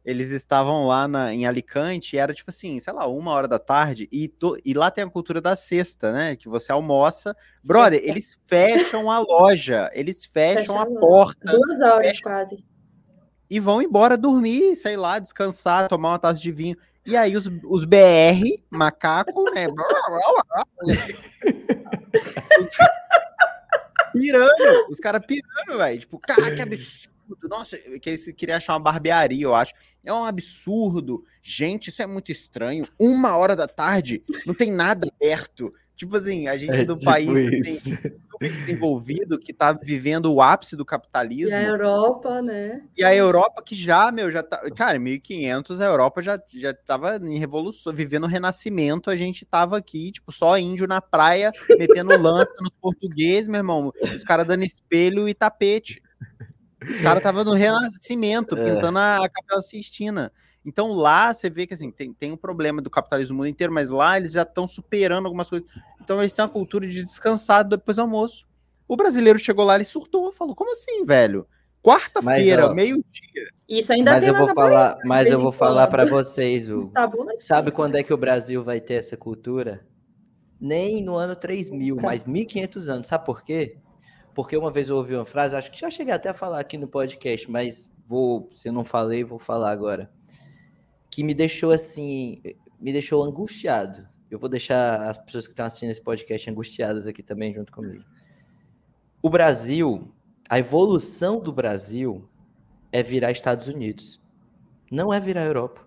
eles estavam lá na- em Alicante e era tipo assim, sei lá, uma hora da tarde, e, to- e lá tem a cultura da sexta, né? Que você almoça. Brother, eles fecham a loja, eles fecham Fecha a porta Duas horas fecha- quase. e vão embora dormir, sei lá, descansar, tomar uma taça de vinho. E aí os, os BR, macaco, né? pirando, os caras pirando, velho. Tipo, cara, que absurdo. Nossa, que eles queriam achar uma barbearia, eu acho. É um absurdo. Gente, isso é muito estranho. Uma hora da tarde, não tem nada aberto. Tipo assim, a gente É do tipo país assim, desenvolvido, que tá vivendo o ápice do E capitalismo. a Europa, né? E a Europa que já, meu, já tá. Cara, em 1500 a Europa já, já tava em revolução, vivendo o renascimento. A gente tava aqui, tipo, só índio na praia, metendo lança nos portugueses, meu irmão. Os caras dando espelho e tapete. Os caras estavam no renascimento, É. pintando a, a Capela Sistina. Então lá você vê que assim, tem, tem um problema do capitalismo no mundo inteiro, mas lá eles já estão superando algumas coisas. Então eles têm uma cultura de descansar depois do almoço. O brasileiro chegou lá, ele surtou, falou: como assim, velho? Quarta-feira, Mas, meio-dia. Isso ainda Mas tem eu vou falar, Bahia, mas de eu vou falar para vocês, Hugo. Tá bom, né? Sabe quando é que o Brasil vai ter essa cultura? Nem no ano 3000, Nunca. mas 1500 anos. Sabe por quê? Porque uma vez eu ouvi uma frase, acho que já cheguei até a falar aqui no podcast, mas vou, se eu não falei, vou falar agora. Que me deixou assim, me deixou angustiado. Eu vou deixar as pessoas que estão assistindo esse podcast angustiadas aqui também junto comigo. O Brasil, a evolução do Brasil é virar Estados Unidos. Não é virar Europa.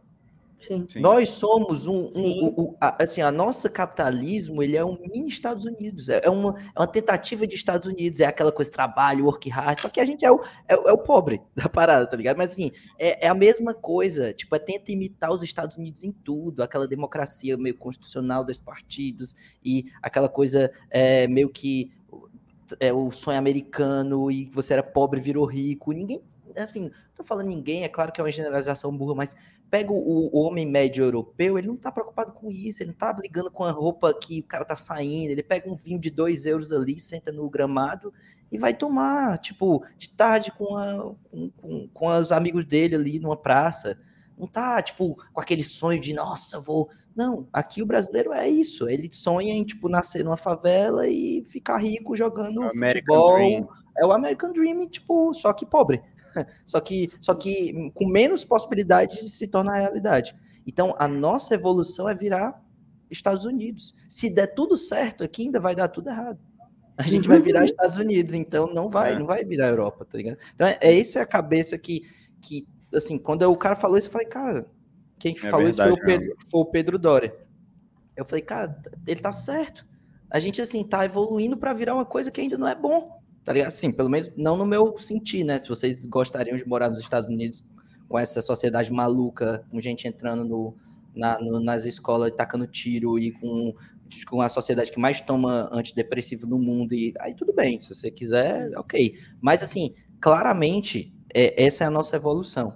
Sim. Sim. Nós somos um, um- o- a- assim, a nossa capitalismo, ele é um mini Estados Unidos, é é uma, é uma tentativa de Estados Unidos, é aquela coisa trabalho, work hard, só que a gente é o, é, o- é o pobre da parada, tá ligado? Mas assim, é, é a mesma coisa, tipo, é tenta imitar os Estados Unidos em tudo, aquela democracia meio constitucional dos partidos e aquela coisa é, meio que é o sonho americano e você era pobre e virou rico, ninguém, assim, não tô falando ninguém, é claro que é uma generalização burra, mas pega o, o homem médio europeu, ele não tá preocupado com isso, ele não tá brigando com a roupa que o cara tá saindo, ele pega um vinho de dois euros ali, senta no gramado e vai tomar, tipo, de tarde com, a, com, com, com os amigos dele ali numa praça. Não tá, tipo, com aquele sonho de, nossa, vou. Não, aqui o brasileiro é isso. Ele sonha em, tipo, nascer numa favela e ficar rico jogando American futebol. Dream. É o American Dream, tipo, só que pobre. Só que, só que com menos possibilidades de se tornar realidade. Então, a nossa evolução é virar Estados Unidos. Se der tudo certo aqui, ainda vai dar tudo errado. A gente vai virar Estados Unidos, então não vai, É. não vai virar Europa, tá ligado? Então, é, é essa a cabeça que, que, assim, quando o cara falou isso, eu falei, cara, quem É falou isso foi o, verdade Pedro, foi o Pedro Dória. Eu falei, cara, ele tá certo. A gente, assim, tá evoluindo para virar uma coisa que ainda não é bom, tá ligado? Assim, pelo menos não no meu sentir, né? Se vocês gostariam de morar nos Estados Unidos com essa sociedade maluca, com gente entrando no, na- no- nas escolas e tacando tiro e com, com a sociedade que mais toma antidepressivo no mundo, e aí tudo bem, se você quiser, ok. Mas, assim, claramente, é, essa é a nossa evolução.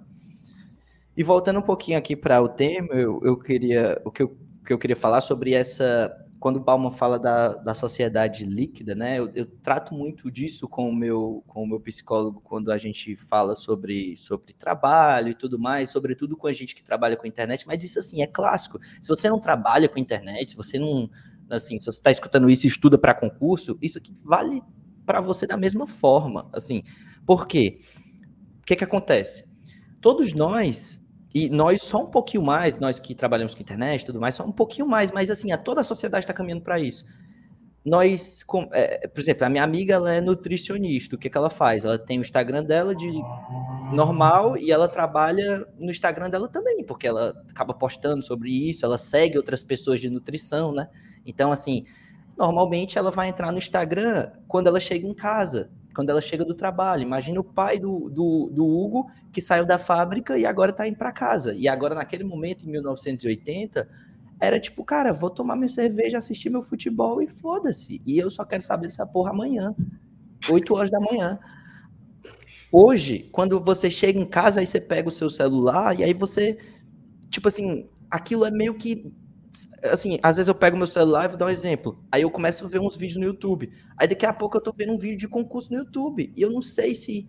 E voltando um pouquinho aqui para o tema, eu, eu queria, o que eu que eu queria falar sobre essa quando o Bauman fala da, da sociedade líquida, né, eu, eu, trato muito disso com o, meu, com o meu psicólogo quando a gente fala sobre, sobre trabalho e tudo mais, sobretudo com a gente que trabalha com internet, mas isso, assim, é clássico. Se você não trabalha com internet, se você não, assim, se você está escutando isso e estuda para concurso, isso aqui vale para você da mesma forma, assim. Por quê? O que que acontece? Todos nós e nós só um pouquinho mais, nós que trabalhamos com internet e tudo mais, só um pouquinho mais, mas assim, a toda a sociedade está caminhando para isso. Nós, com, é, por exemplo, a minha amiga ela é nutricionista, o que, que ela faz? Ela tem o Instagram dela de normal e ela trabalha no Instagram dela também, porque ela acaba postando sobre isso, ela segue outras pessoas de nutrição, né? Então, assim, normalmente ela vai entrar no Instagram quando ela chega em casa quando ela chega do trabalho. Imagina o pai do, do, do Hugo que saiu da fábrica e agora está indo para casa. E agora, naquele momento, em 1980, era tipo, cara, vou tomar minha cerveja, assistir meu futebol e foda-se. E eu só quero saber dessa porra amanhã, 8 horas da manhã. Hoje, quando você chega em casa, aí você pega o seu celular e aí você, tipo assim, aquilo é meio que assim, às vezes eu pego meu celular e vou dar um exemplo. Aí eu começo a ver uns vídeos no YouTube. Aí daqui a pouco eu tô vendo um vídeo de concurso no YouTube. E eu não sei se.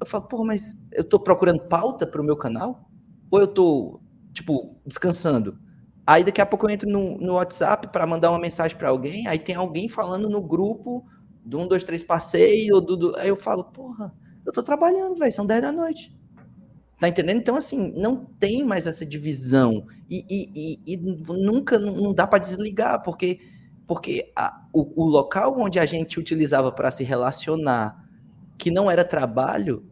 Eu falo, pô, mas eu tô procurando pauta pro meu canal? Ou eu tô, tipo, descansando? Aí daqui a pouco eu entro no, no WhatsApp para mandar uma mensagem para alguém. Aí tem alguém falando no grupo do 1, 2, 3 passeio. Do, do... Aí eu falo, porra, eu tô trabalhando, velho, são 10 da noite. Tá entendendo? Então, assim, não tem mais essa divisão. E, e, e, e nunca não dá para desligar, porque, porque a, o, o, local onde a gente utilizava para se relacionar, que não era trabalho,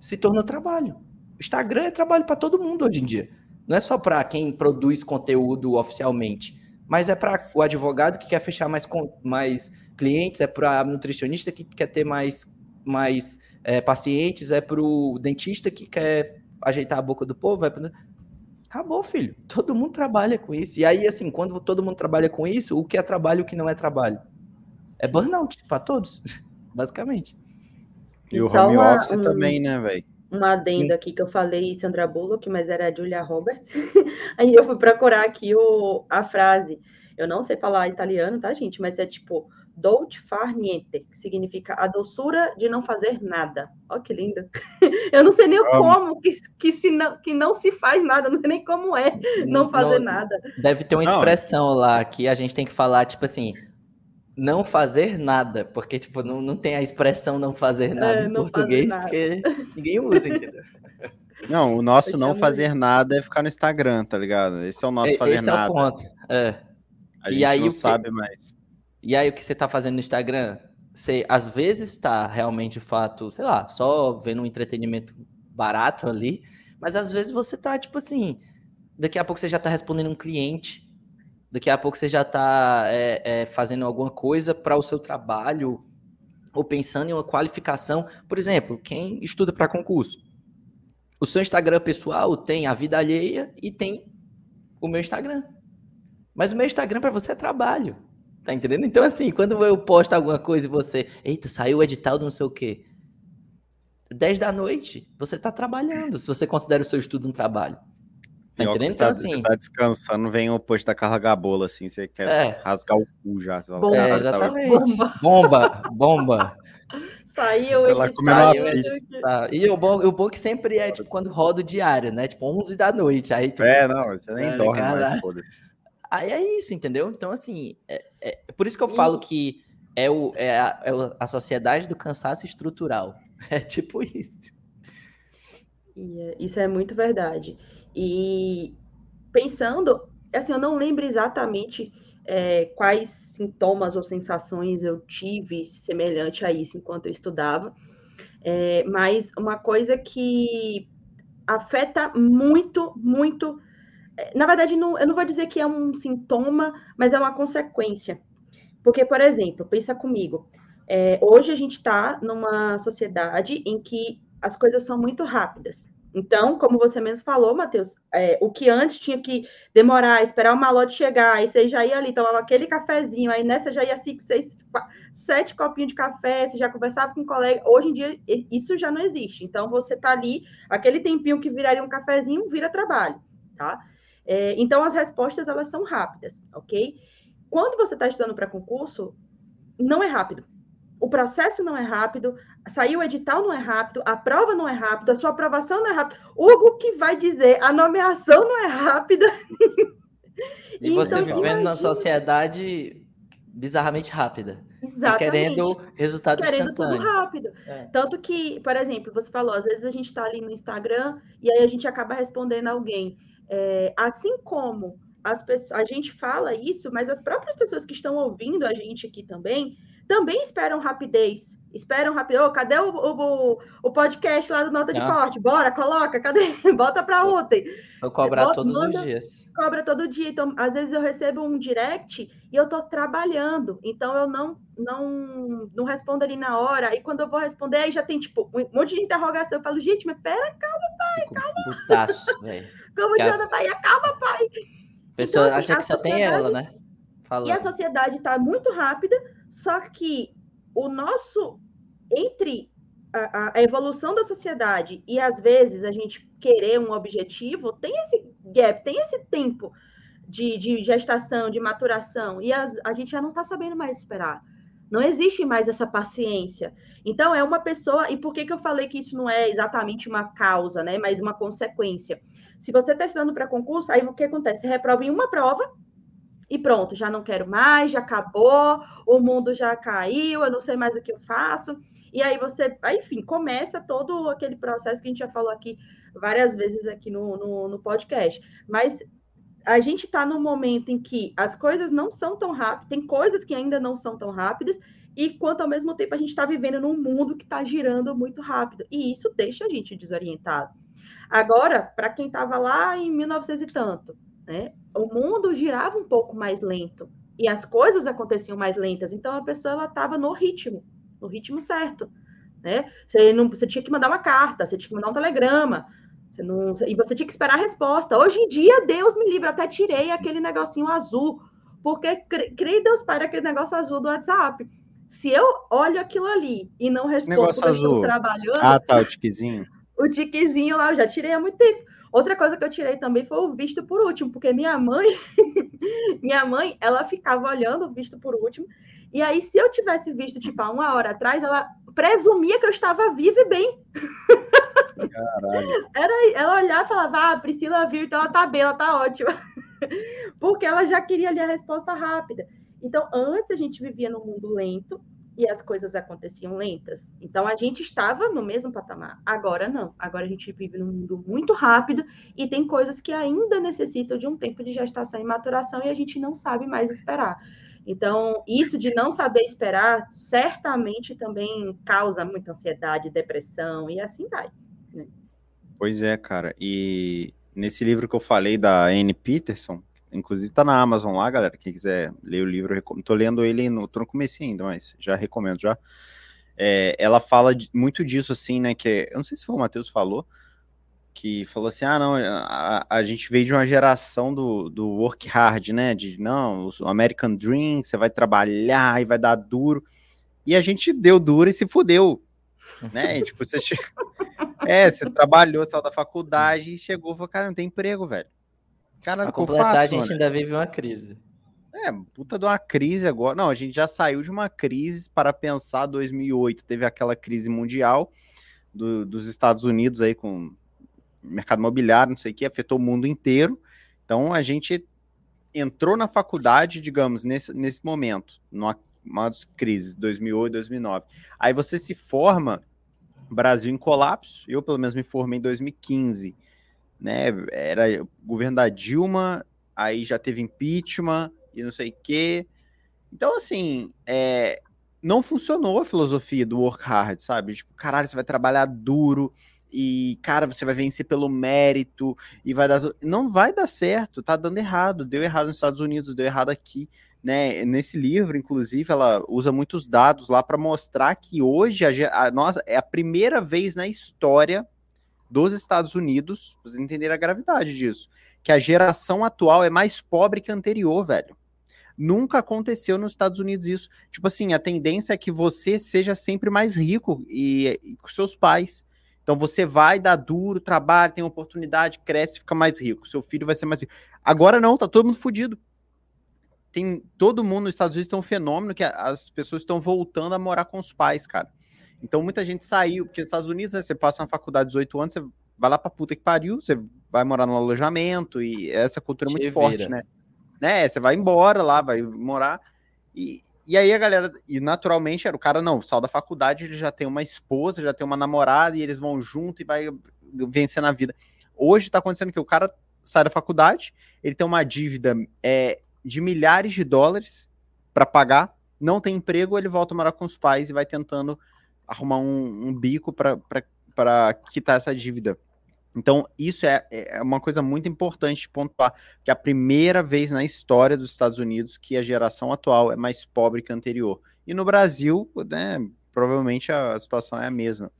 se tornou trabalho. O Instagram é trabalho para todo mundo hoje em dia. Não é só para quem produz conteúdo oficialmente, mas é para o advogado que quer fechar mais, mais clientes, é para nutricionista que quer ter mais, mais é, pacientes, é para o dentista que quer ajeitar a boca do povo, vai Acabou, filho. Todo mundo trabalha com isso. E aí, assim, quando todo mundo trabalha com isso, o que é trabalho e o que não é trabalho? É burnout para todos, basicamente. E o então, home uma, office um, também, né, velho? Uma adenda aqui que eu falei Sandra Bullock, mas era a Julia Roberts. aí eu fui procurar aqui o, a frase. Eu não sei falar italiano, tá, gente? Mas é tipo dolce far niente, que significa a doçura de não fazer nada. Olha que lindo. Eu não sei nem como que, que, se não, que não se faz nada, não sei nem como é não fazer não, nada. Deve ter uma expressão não. lá que a gente tem que falar, tipo assim, não fazer nada, porque tipo, não, não tem a expressão não fazer nada é, em português, nada. porque ninguém usa, entendeu? Não, o nosso não fazer nada é ficar no Instagram, tá ligado? Esse é o nosso fazer Esse nada. Esse é o ponto. É. A gente e aí, não sabe mais. E aí o que você está fazendo no Instagram? Você às vezes está realmente de fato, sei lá, só vendo um entretenimento barato ali, mas às vezes você está tipo assim, daqui a pouco você já está respondendo um cliente, daqui a pouco você já está é, é, fazendo alguma coisa para o seu trabalho ou pensando em uma qualificação. Por exemplo, quem estuda para concurso, o seu Instagram pessoal tem a vida alheia e tem o meu Instagram. Mas o meu Instagram para você é trabalho. Tá entendendo? Então, assim, quando eu posto alguma coisa e você, eita, saiu o edital do não sei o quê. 10 da noite, você tá trabalhando, se você considera o seu estudo um trabalho. Tá entendendo? Então, tá, assim. Você tá descansando, vem o post da Carla Gabola, assim, você quer é. rasgar o cu já. Você fala, é, exatamente. Bomba, bomba. Saiu, Sei lá, saiu tá. E o bom, o bom é que sempre é, tipo, quando roda o diário, né? Tipo, 11 da noite. Aí, tipo, é, não, você nem dorme mais, foda-se. Aí é isso, entendeu? Então, assim, é, é por isso que eu falo que é, o, é, a, é a sociedade do cansaço estrutural. É tipo isso. É, isso é muito verdade. E pensando, assim, eu não lembro exatamente é, quais sintomas ou sensações eu tive semelhante a isso enquanto eu estudava, é, mas uma coisa que afeta muito, muito na verdade, não, eu não vou dizer que é um sintoma, mas é uma consequência. Porque, por exemplo, pensa comigo, é, hoje a gente está numa sociedade em que as coisas são muito rápidas. Então, como você mesmo falou, Matheus, é, o que antes tinha que demorar, esperar o malote chegar, aí você já ia ali, tomava aquele cafezinho, aí nessa já ia cinco, seis, quatro, sete copinhos de café, você já conversava com um colega. Hoje em dia, isso já não existe. Então, você está ali, aquele tempinho que viraria um cafezinho, vira trabalho, tá? É, então, as respostas, elas são rápidas, ok? Quando você está estudando para concurso, não é rápido. O processo não é rápido, sair o edital não é rápido, a prova não é rápida, a sua aprovação não é rápida. Hugo que vai dizer, a nomeação não é rápida. E então, você vivendo imagina... na sociedade bizarramente rápida. Exatamente. E querendo resultado querendo tudo rápido. É. Tanto que, por exemplo, você falou, às vezes a gente está ali no Instagram e aí a gente acaba respondendo alguém. É, assim como as pessoas, a gente fala isso, mas as próprias pessoas que estão ouvindo a gente aqui também, também esperam rapidez. Esperam rapidez. Oh, cadê o, o, o podcast lá do Nota de ah. Corte? Bora, coloca, cadê? Bota para ontem. Eu cobrar bota, todos manda, os dias. Cobra todo dia. Então, às vezes eu recebo um direct e eu estou trabalhando. Então, eu não, não, não respondo ali na hora. E quando eu vou responder, aí já tem, tipo, um monte de interrogação. Eu falo, gente, mas pera, calma, pai, calma. Putaço, velho. Como a... pai, calma, pai. A pessoa então, assim, acha que só tem ela, né? Falando. E a sociedade está muito rápida só que o nosso entre a, a, evolução da sociedade e às vezes a gente querer um objetivo, tem esse gap, tem esse tempo de, de gestação, de maturação, e as, a gente já não está sabendo mais esperar. Não existe mais essa paciência. Então, é uma pessoa. E por que, que eu falei que isso não é exatamente uma causa, né? Mas uma consequência? Se você está estudando para concurso, aí o que acontece? Você reprova em uma prova, e pronto, já não quero mais, já acabou, o mundo já caiu, eu não sei mais o que eu faço. E aí você, enfim, começa todo aquele processo que a gente já falou aqui várias vezes aqui no, no, no podcast. Mas a gente está no momento em que as coisas não são tão rápidas, tem coisas que ainda não são tão rápidas, e quanto ao mesmo tempo a gente está vivendo num mundo que está girando muito rápido. E isso deixa a gente desorientado. Agora, para quem estava lá em 1900 e tanto, né? O mundo girava um pouco mais lento e as coisas aconteciam mais lentas. Então a pessoa estava no ritmo, no ritmo certo, né? Você não, você tinha que mandar uma carta, você tinha que mandar um telegrama, você não, e você tinha que esperar a resposta. Hoje em dia, Deus me livre, até tirei aquele negocinho azul, porque creio Deus Pai aquele negócio azul do WhatsApp. Se eu olho aquilo ali e não respondo, negócio azul. trabalhando. Ah, tá, o tiquezinho. O tiquezinho lá, eu já tirei há muito tempo. Outra coisa que eu tirei também foi o visto por último, porque minha mãe, minha mãe, ela ficava olhando o visto por último. E aí, se eu tivesse visto, tipo, há uma hora atrás, ela presumia que eu estava viva e bem. Era, ela olhava e falava, ah, Priscila então ela tá bem, ela tá ótima. Porque ela já queria ali a resposta rápida. Então, antes a gente vivia num mundo lento, e as coisas aconteciam lentas. Então a gente estava no mesmo patamar. Agora não. Agora a gente vive num mundo muito rápido e tem coisas que ainda necessitam de um tempo de gestação e maturação e a gente não sabe mais esperar. Então, isso de não saber esperar certamente também causa muita ansiedade, depressão e assim vai. Pois é, cara. E nesse livro que eu falei da Anne Peterson, Inclusive tá na Amazon lá, galera. Quem quiser ler o livro, eu tô lendo ele, no, tô no começo ainda, mas já recomendo já. É, ela fala de, muito disso, assim, né? Que eu não sei se foi o Matheus falou, que falou assim: ah, não, a, a, gente veio de uma geração do, do work hard, né? De não, o American Dream, você vai trabalhar e vai dar duro. E a gente deu duro e se fudeu, né? E, tipo, você, é, você trabalhou, saiu da faculdade e chegou e falou: cara, não tem emprego, velho. Cara, pra completar, a gente ainda vive uma crise. É, puta de uma crise agora. Não, a gente já saiu de uma crise para pensar 2008. Teve aquela crise mundial do, dos Estados Unidos aí com mercado imobiliário, não sei o que, afetou o mundo inteiro. Então a gente entrou na faculdade, digamos, nesse, nesse momento, numa uma crise, 2008, 2009. Aí você se forma, Brasil em colapso. Eu, pelo menos, me formei em 2015 né? Era o governo da Dilma, aí já teve impeachment e não sei o quê. Então, assim, é, não funcionou a filosofia do work hard, sabe? Tipo, caralho, você vai trabalhar duro e, cara, você vai vencer pelo mérito e vai dar. Não vai dar certo, tá dando errado. Deu errado nos Estados Unidos, deu errado aqui. Né, nesse livro, inclusive, ela usa muitos dados lá para mostrar que hoje a, a nossa é a primeira vez na história dos Estados Unidos, vocês entenderem a gravidade disso, que a geração atual é mais pobre que a anterior, velho. Nunca aconteceu nos Estados Unidos isso. Tipo assim, a tendência é que você seja sempre mais rico e, e com seus pais. Então, Então você vai dar duro, trabalha, tem oportunidade, cresce, fica mais rico. Seu filho vai ser mais rico. Agora não, tá todo mundo fudido. Tem todo mundo nos Estados Unidos tem um fenômeno que as pessoas estão voltando a morar com os pais, cara. Então muita gente saiu, porque nos Estados Unidos né, você passa na faculdade 18 anos, você vai lá pra puta que pariu, você vai morar no alojamento e essa cultura é muito Te forte, né? né? Você vai embora lá, vai morar. E, e aí a galera, e naturalmente era o cara, não, sal da faculdade, ele já tem uma esposa, já tem uma namorada, e eles vão junto e vai vencer na vida. Hoje tá acontecendo que o cara sai da faculdade, ele tem uma dívida é, de milhares de dólares para pagar, não tem emprego, ele volta a morar com os pais e vai tentando arrumar um, um bico para quitar essa dívida. Então, isso é, é uma coisa muito importante de pontuar, que é a primeira vez na história dos Estados Unidos que a geração atual é mais pobre que a anterior. E no Brasil, né, provavelmente a situação é a mesma.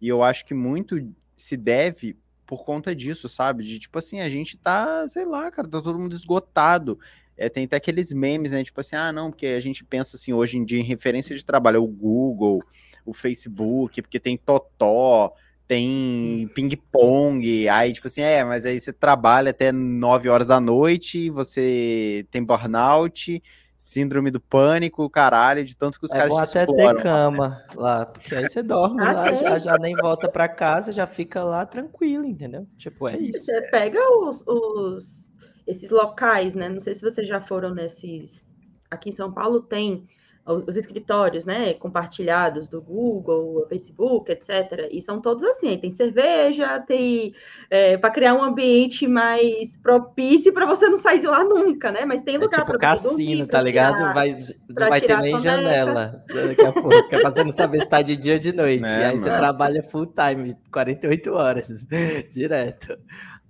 E eu acho que muito se deve por conta disso, sabe? De tipo assim, a gente tá, sei lá, cara, tá todo mundo esgotado. É, tem até aqueles memes, né? Tipo assim, ah, não, porque a gente pensa assim hoje em dia em referência de trabalho, é o Google, o Facebook, porque tem Totó, tem ping-pong, aí tipo assim, é, mas aí você trabalha até 9 horas da noite, você tem burnout, síndrome do pânico, caralho, de tanto que os é caras bom até exploram. ter cama lá, porque aí você dorme lá, já, já, nem volta para casa, já fica lá tranquilo, entendeu? Tipo, é isso. Você pega os, os esses locais, né? Não sei se vocês já foram nesses. Aqui em São Paulo tem os escritórios, né, compartilhados do Google, Facebook, etc. E são todos assim, tem cerveja, tem é, para criar um ambiente mais propício para você não sair de lá nunca, né? Mas tem é lugar é tipo para cassino, dormir, tá ligado? Tirar, vai, não vai ter nem janela daqui a pouco, é pra você não saber se tá de dia ou de noite. É, aí mano. você trabalha full time, 48 horas, direto.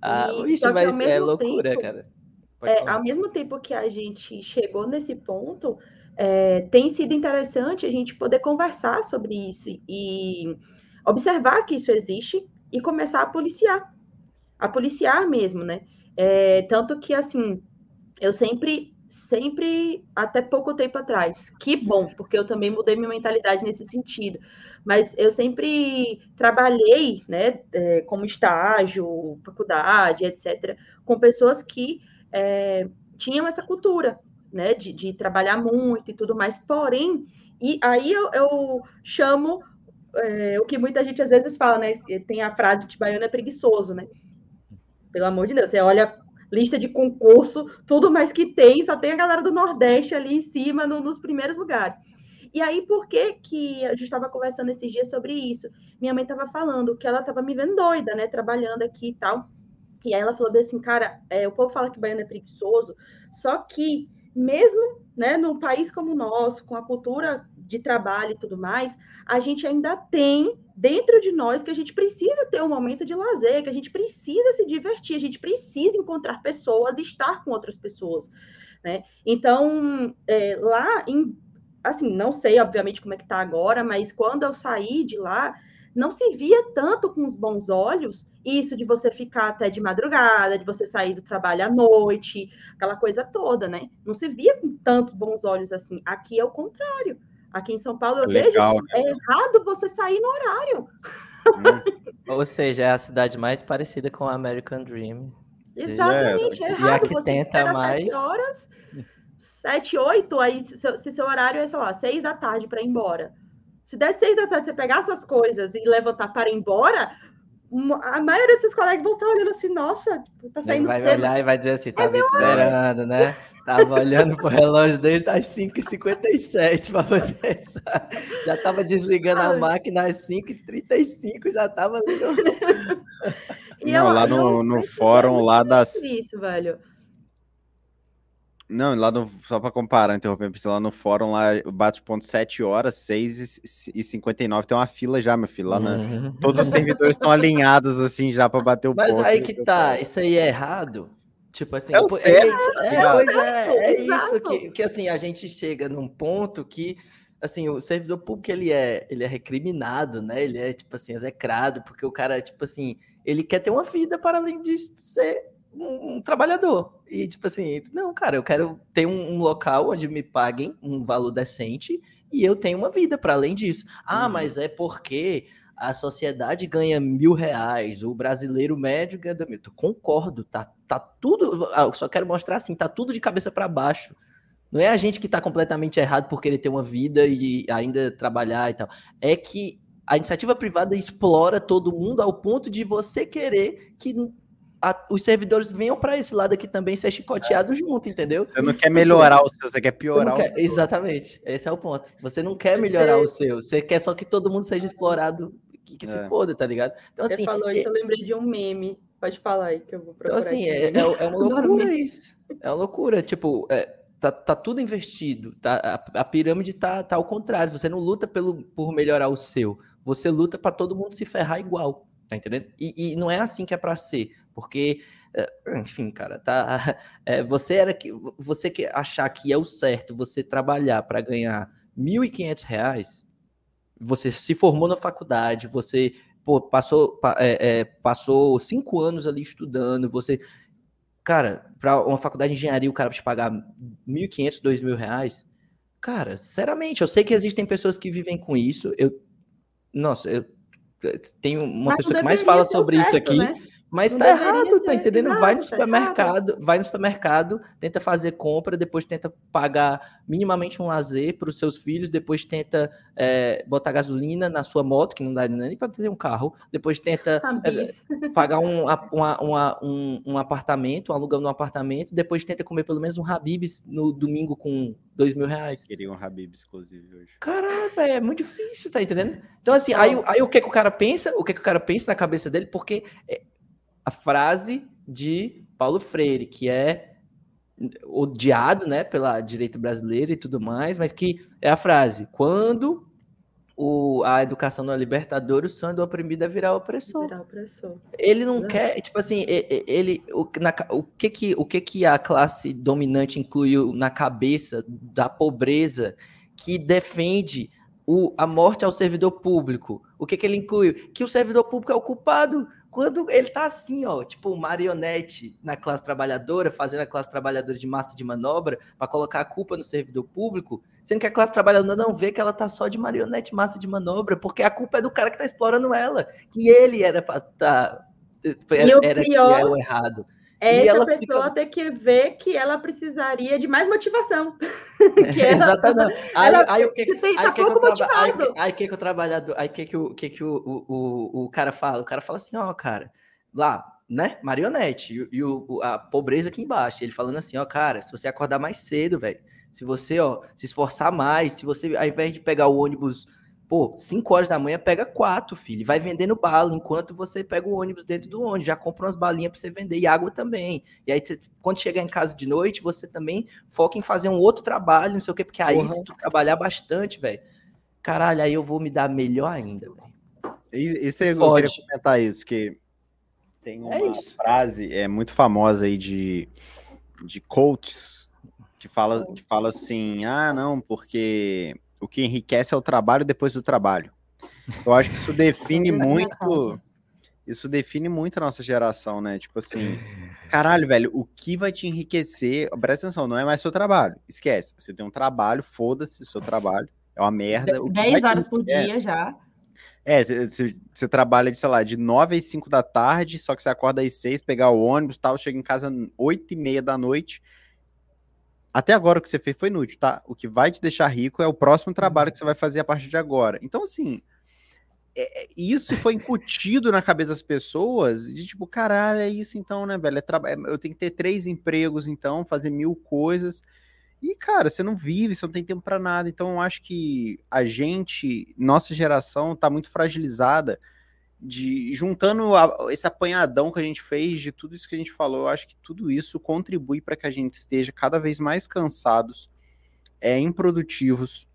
Ah, isso vai ser é loucura, tempo, cara. É, ao mesmo tempo que a gente chegou nesse ponto, é, tem sido interessante a gente poder conversar sobre isso e observar que isso existe e começar a policiar, a policiar mesmo, né? É, tanto que, assim, eu sempre, sempre, até pouco tempo atrás, que bom, porque eu também mudei minha mentalidade nesse sentido, mas eu sempre trabalhei, né, é, como estágio, faculdade, etc., com pessoas que é, tinham essa cultura, né, de, de, trabalhar muito e tudo mais. Porém, e aí eu, eu chamo é, o que muita gente às vezes fala, né? Tem a frase que baiano é preguiçoso, né? Pelo amor de Deus, você olha lista de concurso, tudo mais que tem, só tem a galera do Nordeste ali em cima, no, nos primeiros lugares. E aí, por que que a gente estava conversando esses dias sobre isso? Minha mãe estava falando que ela estava me vendo doida, né? Trabalhando aqui e tal. E aí ela falou assim, cara, é, o povo fala que baiano é preguiçoso, só que mesmo né, num país como o nosso, com a cultura de trabalho e tudo mais, a gente ainda tem dentro de nós que a gente precisa ter um momento de lazer, que a gente precisa se divertir, a gente precisa encontrar pessoas estar com outras pessoas. Né? Então, é, lá em. Assim, não sei, obviamente, como é que está agora, mas quando eu saí de lá, não se via tanto com os bons olhos isso de você ficar até de madrugada, de você sair do trabalho à noite, aquela coisa toda, né? Não se via com tantos bons olhos assim. Aqui é o contrário. Aqui em São Paulo eu Legal, vejo é errado você sair no horário. Hum. Ou seja, é a cidade mais parecida com a American Dream. Exatamente, é, é errado. E a que você tenta mais. Sete horas, sete, oito, aí se, se seu horário é, sei lá, seis da tarde para ir embora se der seis da tarde você pegar suas coisas e levantar para ir embora, a maioria desses colegas vão estar olhando assim, nossa, tá saindo vai cedo. Vai olhar e vai dizer assim, tava é esperando, né? Tava olhando pro relógio desde as 5h57 para poder Já tava desligando Ai. a máquina às 5h35, já tava ligando. Não, lá no, no fórum lá das... Isso, velho. Não, lá no, só para comparar, interrompendo, lá no fórum, lá bate ponto 7 horas, 6 e 59, tem uma fila já, meu filho, lá na, uhum. todos os servidores estão alinhados, assim, já para bater o Mas ponto. Mas aí que tá, isso aí é errado? Tipo assim, é, o certo, é, é, pois é, é isso que, que, assim, a gente chega num ponto que, assim, o servidor público, ele é, ele é recriminado, né, ele é, tipo assim, execrado, porque o cara, tipo assim, ele quer ter uma vida para além de ser um, um, trabalhador. E tipo assim, não, cara, eu quero ter um, um, local onde me paguem um valor decente e eu tenho uma vida para além disso. Ah, uhum. mas é porque a sociedade ganha mil reais, o brasileiro médio ganha mil. Concordo, tá, tá tudo. Ah, eu só quero mostrar assim, tá tudo de cabeça para baixo. Não é a gente que está completamente errado por querer ter uma vida e ainda trabalhar e tal. É que a iniciativa privada explora todo mundo ao ponto de você querer que a, os servidores venham para esse lado aqui também ser chicoteados é. junto, entendeu? Você não quer melhorar o seu, você quer piorar quer, o Exatamente, esse é o ponto. Você não quer melhorar o seu, você quer só que todo mundo seja explorado, que, que é. se foda, tá ligado? Então, assim, você falou isso, é... eu lembrei de um meme. Pode falar aí que eu vou procurar. Então, assim, é, é, é, uma loucura isso. É uma loucura. Tipo, é, tá, tá tudo investido. Tá, a, a, pirâmide tá, tá ao contrário. Você não luta pelo, por melhorar o seu. Você luta para todo mundo se ferrar igual. Tá entendendo? E, e não é assim que é para ser. Porque, eh, enfim, cara, tá. É, você era que. Você que achar que é o certo você trabalhar para ganhar R$ 1.500, você se formou na faculdade, você pô, passou, é, é, passou cinco anos ali estudando, você. Cara, para uma faculdade de engenharia, o cara te pagar R$ 1.500, R$ 2.000, cara, sinceramente, eu sei que existem pessoas que vivem com isso. Eu, nossa, eu tenho uma Mas pessoa que mais fala sobre certo, isso aqui. Né? Mas não tá errado, tá entendendo? Vai no tá supermercado, tá vai no supermercado, tenta fazer compra, depois tenta pagar minimamente um lazer para os seus filhos, depois tenta é, botar gasolina na sua moto, que não dá nem para ter um carro, depois tenta é, pagar um, uma, uma, um, um, apartamento, um alugando um apartamento, depois tenta comer pelo menos um Habibs no domingo com dois mil reais. Queria um Habibs, inclusive, hoje. Caralho, é muito difícil, tá entendendo? Então, assim, aí, aí o que, que o cara pensa? O que, que o cara pensa na cabeça dele? Porque é, a frase de Paulo Freire, que é odiado, né, pela direita brasileira e tudo mais, mas que é a frase: quando o, a educação não é libertadora, o sonho do oprimido é virar opressor. Virar opressor. Ele não quer, tipo assim, ele, o, na, o, que que, o que que a classe dominante incluiu na cabeça da pobreza que defende o, a morte ao servidor público? O que que ele incluiu? Que o servidor público é o culpado quando ele tá assim, ó, tipo marionete na classe trabalhadora, fazendo a classe trabalhadora de massa de manobra para colocar a culpa no servidor público, sendo que a classe trabalhadora não vê que ela tá só de marionete, massa de manobra, porque a culpa é do cara que tá explorando ela, que ele era para tá era, era, pior, era o errado. É essa pessoa fica... ter que ver que ela precisaria de mais motivação. que ela, Exatamente. Aí, ela, aí, que, tem, tá que, que, traba... aí, aí, que, que o trabalhador, aí que, que, o, que, que o, o, o cara fala? O cara fala assim, ó, cara, lá, né, marionete, e, e o, a pobreza aqui embaixo. Ele falando assim, ó, cara, se você acordar mais cedo, velho, se você, ó, se esforçar mais, se você, ao invés de pegar o ônibus Pô, 5 horas da manhã pega quatro, filho. Vai vendendo bala enquanto você pega o ônibus dentro do ônibus. Já compra umas balinhas para você vender e água também. E aí, quando chegar em casa de noite, você também foca em fazer um outro trabalho, não sei o quê, porque aí, uhum. se tu trabalhar bastante, velho, caralho, aí eu vou me dar melhor ainda, velho. Isso eu queria comentar isso, que tem é uma é frase é muito famosa aí de, de coaches que fala, que fala assim: ah, não, porque o que enriquece é o trabalho depois do trabalho. Eu acho que isso define muito. Isso define muito a nossa geração, né? Tipo assim, caralho, velho, o que vai te enriquecer? Presta atenção, não é mais seu trabalho. Esquece. Você tem um trabalho, foda-se o seu trabalho. É uma merda. 10 horas por dia já. É, você trabalha, sei lá, de 9 às 5 da tarde, só que você acorda às 6, pegar o ônibus tal, chega em casa 8 e meia da noite, até agora o que você fez foi inútil, tá? O que vai te deixar rico é o próximo trabalho que você vai fazer a partir de agora. Então, assim, é, é isso foi incutido na cabeça das pessoas de tipo, caralho, é isso então, né, velho? É é, eu tenho que ter três empregos, então, fazer mil coisas. E, cara, você não vive, você não tem tempo para nada. Então, eu acho que a gente, nossa geração, tá muito fragilizada de juntando a, esse apanhadão que a gente fez de tudo isso que a gente falou, eu acho que tudo isso contribui para que a gente esteja cada vez mais cansados, é, improdutivos,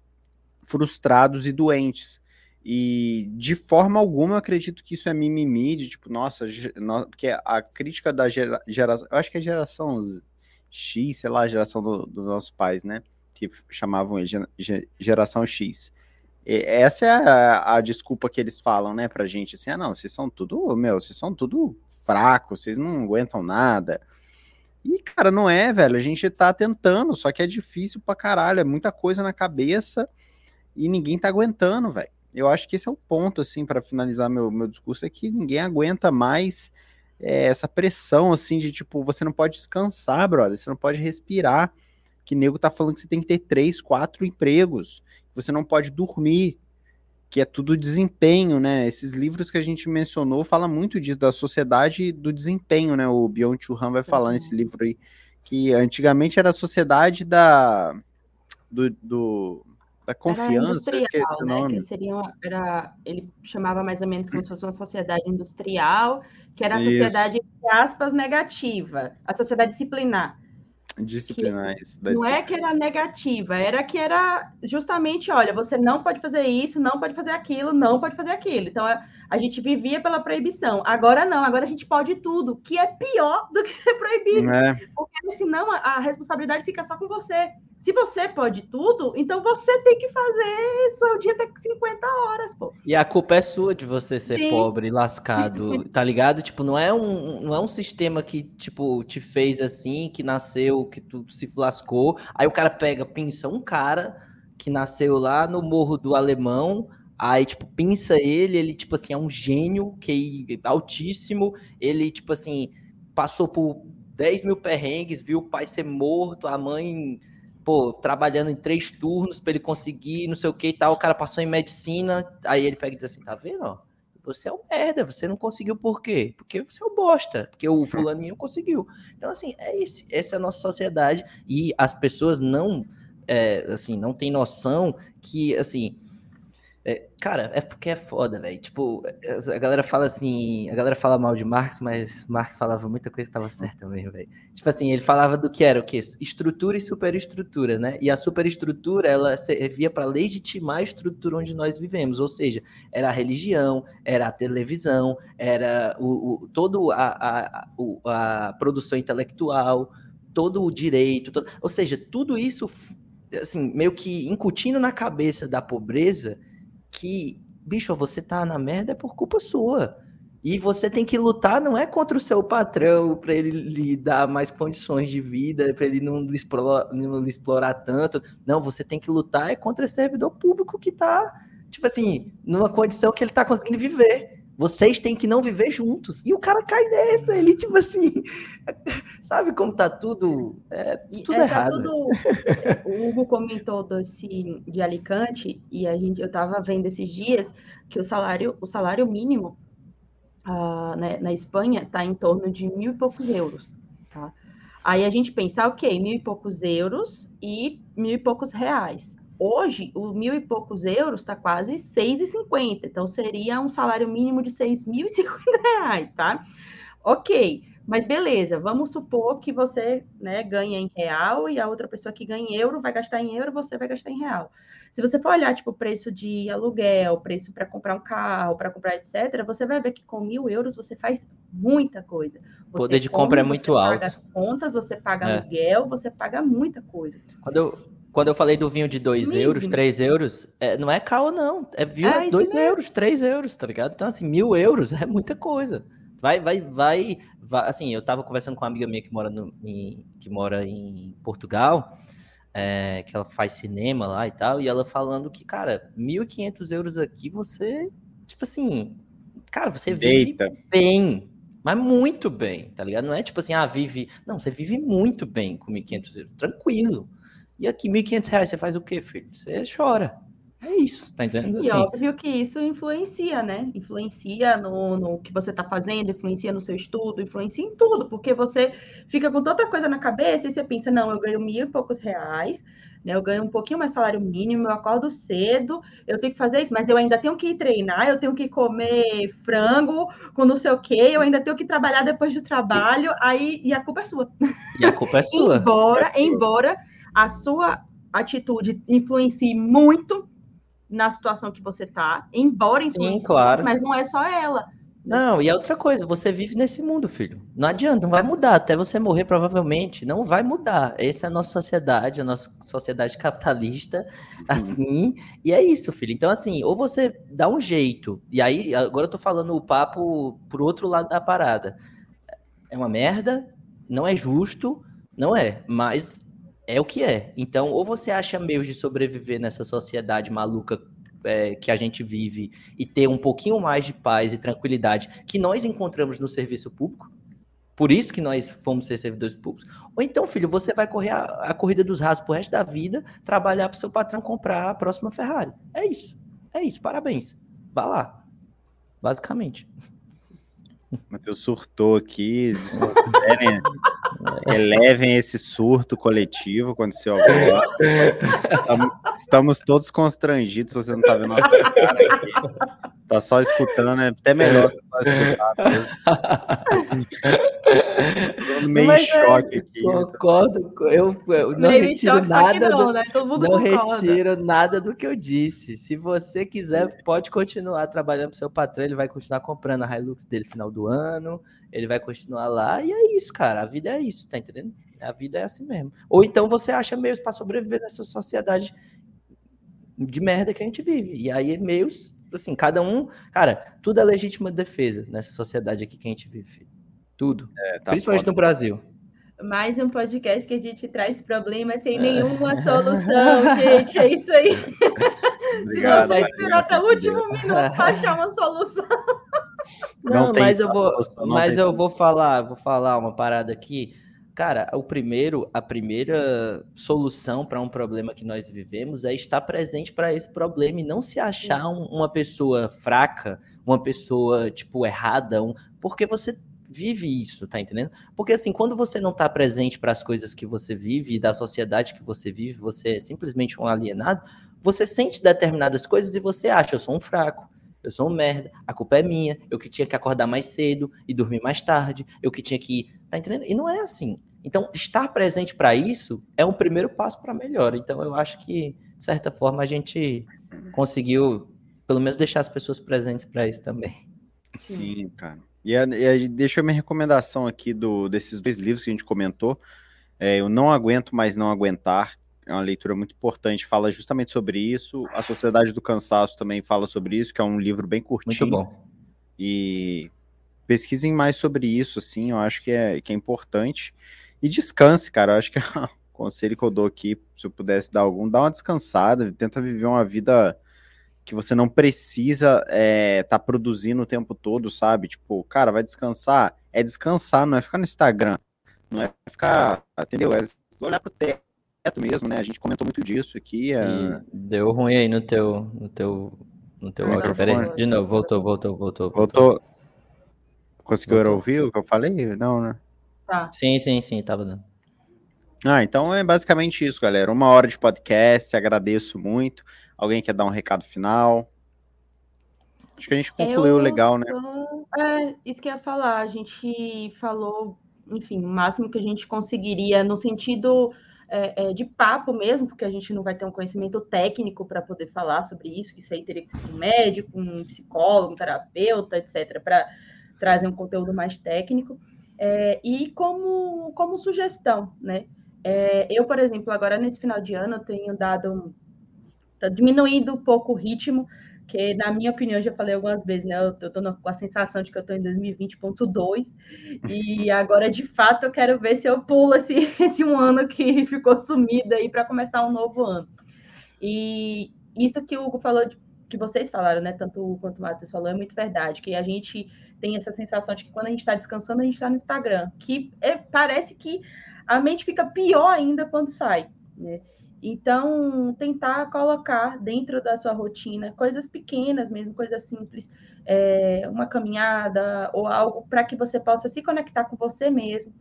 frustrados e doentes. E de forma alguma eu acredito que isso é mimimi, de tipo, nossa, porque a crítica da gera, geração, eu acho que é a geração X, sei lá, a geração dos do nossos pais, né? Que chamavam geração X essa é a, a, desculpa que eles falam, né, pra gente, assim, ah, não, vocês são tudo, meu, vocês são tudo fracos, vocês não aguentam nada. E, cara, não é, velho, a gente tá tentando, só que é difícil pra caralho, é muita coisa na cabeça e ninguém tá aguentando, velho. eu acho que esse é o ponto, assim, para finalizar meu, meu discurso, é que ninguém aguenta mais é, essa pressão, assim, de tipo, você não pode descansar, brother, você não pode respirar, que nego tá falando que você tem que ter três, quatro empregos, você não pode dormir, que é tudo desempenho, né? Esses livros que a gente mencionou fala muito disso, da sociedade do desempenho, né? O Byung Chul Han vai falar nesse livro aí, que antigamente era a sociedade da... do, do da confiança, esqueci o né? nome. Que seria uma, era, ele chamava mais ou menos como se fosse uma sociedade industrial, que era a sociedade, entre aspas, negativa, a sociedade disciplinar. Disciplinar isso. Não é que era negativa, era que era justamente, olha, você não pode fazer isso, não pode fazer aquilo, não pode fazer aquilo. Então a, a gente vivia pela proibição. Agora não, agora a gente pode tudo, que é pior do que ser proibido. É. Porque senão a, a responsabilidade fica só com você. Se você pode tudo, então você tem que fazer seu dia ter 50 horas, pô. E a culpa é sua de você ser Sim. pobre, lascado, tá ligado? Tipo, não é um, não é um sistema que, tipo, te fez assim, que nasceu, que tu se lascou. Aí o cara pega, pinça um cara que nasceu lá no Morro do Alemão, aí, tipo, pinça ele, ele, tipo assim, é um gênio, que é altíssimo, ele, tipo assim, passou por 10 mil perrengues, viu o pai ser morto, a mãe pô, trabalhando em três turnos para ele conseguir, não sei o que e tal. O cara passou em medicina, aí ele pega e diz assim: tá vendo? Ó, você é um merda, você não conseguiu por quê? Porque você é um bosta, porque o fulaninho conseguiu. Então, assim, é esse, essa é a nossa sociedade e as pessoas não, é, assim, não têm noção que, assim, é, cara, é porque é foda, velho. Tipo, a galera fala assim, a galera fala mal de Marx, mas Marx falava muita coisa que tava certa mesmo, velho. Tipo assim, ele falava do que era o quê? Estrutura e superestrutura, né? E a superestrutura, ela servia para legitimar a estrutura onde nós vivemos, ou seja, era a religião, era a televisão, era o, o todo a, a, a, a produção intelectual, todo o direito, todo, ou seja, tudo isso assim, meio que incutindo na cabeça da pobreza que, bicho, você tá na merda é por culpa sua. E você tem que lutar, não é contra o seu patrão para ele lhe dar mais condições de vida, para ele não lhe, explorar, não lhe explorar tanto. Não, você tem que lutar é contra esse servidor público que tá, tipo assim, numa condição que ele tá conseguindo viver. Vocês têm que não viver juntos. E o cara cai nessa, ele, tipo assim, sabe como tá tudo. É, tudo é, tá errado. Tá tudo... o Hugo comentou desse, de Alicante, e a gente, eu tava vendo esses dias que o salário, o salário mínimo uh, né, na Espanha está em torno de mil e poucos euros. Tá? Aí a gente pensa, ok, mil e poucos euros e mil e poucos reais. Hoje, o mil e poucos euros está quase 6,50, então seria um salário mínimo de 6.050 reais, tá? Ok, mas beleza, vamos supor que você né, ganha em real e a outra pessoa que ganha em euro vai gastar em euro, você vai gastar em real. Se você for olhar, tipo, preço de aluguel, preço para comprar um carro, para comprar etc., você vai ver que com mil euros você faz muita coisa. O poder de compra é muito alto. Você paga as contas, você paga é. aluguel, você paga muita coisa. Quando eu, quando eu falei do vinho de 2 euros, 3 euros, é, não é caô, não. É vinho é 2 euros, 3 euros, tá ligado? Então, assim, mil euros é muita coisa. Vai, vai, vai, vai. Assim, eu tava conversando com uma amiga minha que mora, no, em, que mora em Portugal, é, que ela faz cinema lá e tal, e ela falando que, cara, 1.500 euros aqui você, tipo assim, cara, você Deita. vive bem, mas muito bem, tá ligado? Não é tipo assim, ah, vive. Não, você vive muito bem com 1.500 euros, tranquilo. E aqui, 1.500 reais, você faz o quê, filho? Você chora. É isso, tá entendendo? Assim. E óbvio que isso influencia, né? Influencia no, no que você tá fazendo, influencia no seu estudo, influencia em tudo, porque você fica com tanta coisa na cabeça e você pensa, não, eu ganho mil e poucos reais, né? Eu ganho um pouquinho mais salário mínimo, eu acordo cedo, eu tenho que fazer isso, mas eu ainda tenho que ir treinar, eu tenho que comer frango com não sei o quê, eu ainda tenho que trabalhar depois do trabalho, aí, e a culpa é sua. E a culpa é sua. embora, é sua. embora a sua atitude influencie muito na situação que você tá, embora influencie, Sim, claro. mas não é só ela. Não, e é outra coisa, você vive nesse mundo, filho. Não adianta, não vai mudar. Até você morrer, provavelmente, não vai mudar. Essa é a nossa sociedade, a nossa sociedade capitalista, assim. E é isso, filho. Então, assim, ou você dá um jeito. E aí, agora eu tô falando o papo pro outro lado da parada. É uma merda, não é justo, não é. Mas é o que é. Então, ou você acha meios de sobreviver nessa sociedade maluca é, que a gente vive e ter um pouquinho mais de paz e tranquilidade que nós encontramos no serviço público, por isso que nós fomos ser servidores públicos. Ou então, filho, você vai correr a, a corrida dos rasos pro resto da vida, trabalhar para o seu patrão comprar a próxima Ferrari. É isso. É isso. Parabéns. Vá lá. Basicamente. Matheus surtou aqui. Desconsiderem, elevem esse surto coletivo. Aconteceu agora. Estamos todos constrangidos. Você não está vendo nossa cara aqui. Tá só escutando, é até melhor você só escutar mesmo. meio Mas, em é, choque é, aqui. Concordo, eu, eu não meio retiro choque, nada. Não, do, né? não retiro nada do que eu disse. Se você quiser, pode continuar trabalhando pro seu patrão, ele vai continuar comprando a Hilux dele no final do ano, ele vai continuar lá, e é isso, cara. A vida é isso, tá entendendo? A vida é assim mesmo. Ou então você acha meios para sobreviver nessa sociedade de merda que a gente vive. E aí, meios assim, cada um, cara, tudo é legítima defesa nessa sociedade aqui que a gente vive. Tudo. É, tá Principalmente foda. no Brasil. Mais um podcast que a gente traz problemas sem é. nenhuma solução, gente. É isso aí. Obrigado, Se você esperar até o último minuto para achar uma solução. Não, Não mas eu vou, mas eu vou falar, vou falar uma parada aqui Cara, o primeiro, a primeira solução para um problema que nós vivemos é estar presente para esse problema e não se achar um, uma pessoa fraca, uma pessoa, tipo, errada, um, porque você vive isso, tá entendendo? Porque assim, quando você não está presente para as coisas que você vive e da sociedade que você vive, você é simplesmente um alienado, você sente determinadas coisas e você acha, eu sou um fraco, eu sou um merda, a culpa é minha, eu que tinha que acordar mais cedo e dormir mais tarde, eu que tinha que. Tá entendendo? E não é assim. Então, estar presente para isso é um primeiro passo para melhor. Então, eu acho que, de certa forma, a gente conseguiu, pelo menos, deixar as pessoas presentes para isso também. Sim, cara. E, a, e a, deixa a minha recomendação aqui do, desses dois livros que a gente comentou. É, eu não aguento mais não aguentar, é uma leitura muito importante, fala justamente sobre isso. A Sociedade do Cansaço também fala sobre isso, que é um livro bem curtinho. Muito bom. E pesquisem mais sobre isso, assim, eu acho que é, que é importante. E descanse, cara, eu acho que é o conselho que eu dou aqui, se eu pudesse dar algum, dá uma descansada, tenta viver uma vida que você não precisa estar é, tá produzindo o tempo todo, sabe? Tipo, cara, vai descansar. É descansar, não é ficar no Instagram. Não é ficar, entendeu? É olhar pro teto mesmo, né? A gente comentou muito disso aqui. A... Deu ruim aí no teu, no teu, no teu áudio. Peraí, de novo, voltou, voltou, voltou. Voltou. voltou. Conseguiu voltou. ouvir o que eu falei? Não, né? Tá. Sim, sim, sim, tava dando. Ah, então é basicamente isso, galera. Uma hora de podcast, agradeço muito. Alguém quer dar um recado final? Acho que a gente concluiu eu legal, né? só... né? É, isso que eu ia falar. A gente falou, enfim, o máximo que a gente conseguiria no sentido é, é, de papo mesmo, porque a gente não vai ter um conhecimento técnico para poder falar sobre isso, que isso aí teria que ser um médico, um psicólogo, um terapeuta, etc., para trazer um conteúdo mais técnico. É, e como, como sugestão, né? É, eu, por exemplo, agora nesse final de ano, tenho dado um, tá diminuído um pouco o ritmo, que na minha opinião, já falei algumas vezes, né? Eu, tô com a sensação de que eu tô em 2020.2 e agora de fato eu quero ver se eu pulo esse, esse um ano que ficou sumido aí para começar um novo ano. E isso que o Hugo falou, que vocês falaram, né? Tanto quanto o Matheus falou, é muito verdade, que a gente tem essa sensação de que quando a gente está descansando, a gente está no Instagram, que é, parece que a mente fica pior ainda quando sai, né? Então, tentar colocar dentro da sua rotina coisas pequenas mesmo, coisas simples, é, uma caminhada ou algo para que você possa se conectar com você mesmo,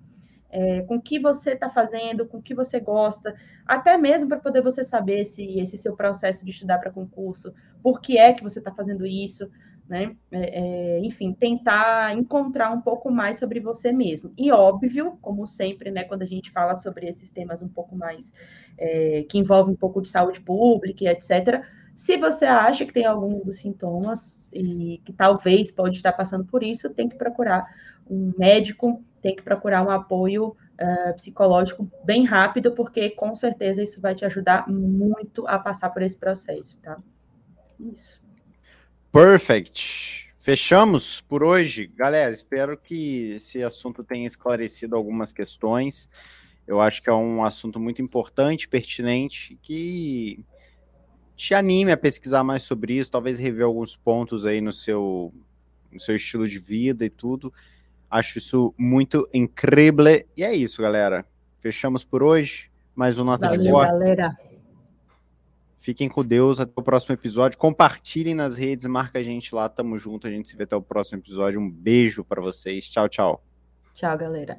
é, com o que você está fazendo, com o que você gosta, até mesmo para poder você saber se esse seu processo de estudar para concurso, por que é que você está fazendo isso, né? É, é, enfim, tentar encontrar um pouco mais sobre você mesmo. E óbvio, como sempre, né, quando a gente fala sobre esses temas um pouco mais é, que envolvem um pouco de saúde pública e etc. Se você acha que tem algum dos sintomas e que talvez pode estar passando por isso, tem que procurar um médico, tem que procurar um apoio uh, psicológico bem rápido, porque com certeza isso vai te ajudar muito a passar por esse processo, tá? Isso. Perfect. Fechamos por hoje. Galera, espero que esse assunto tenha esclarecido algumas questões. Eu acho que é um assunto muito importante, pertinente, que te anime a pesquisar mais sobre isso, talvez rever alguns pontos aí no seu, no seu estilo de vida e tudo. Acho isso muito incrível. E é isso, galera. Fechamos por hoje. Mais um Nota Valeu, de Corte. galera. Fiquem com Deus. Até o próximo episódio. Compartilhem nas redes. Marca a gente lá. Tamo junto. A gente se vê até o próximo episódio. Um beijo para vocês. Tchau, tchau. Tchau, galera.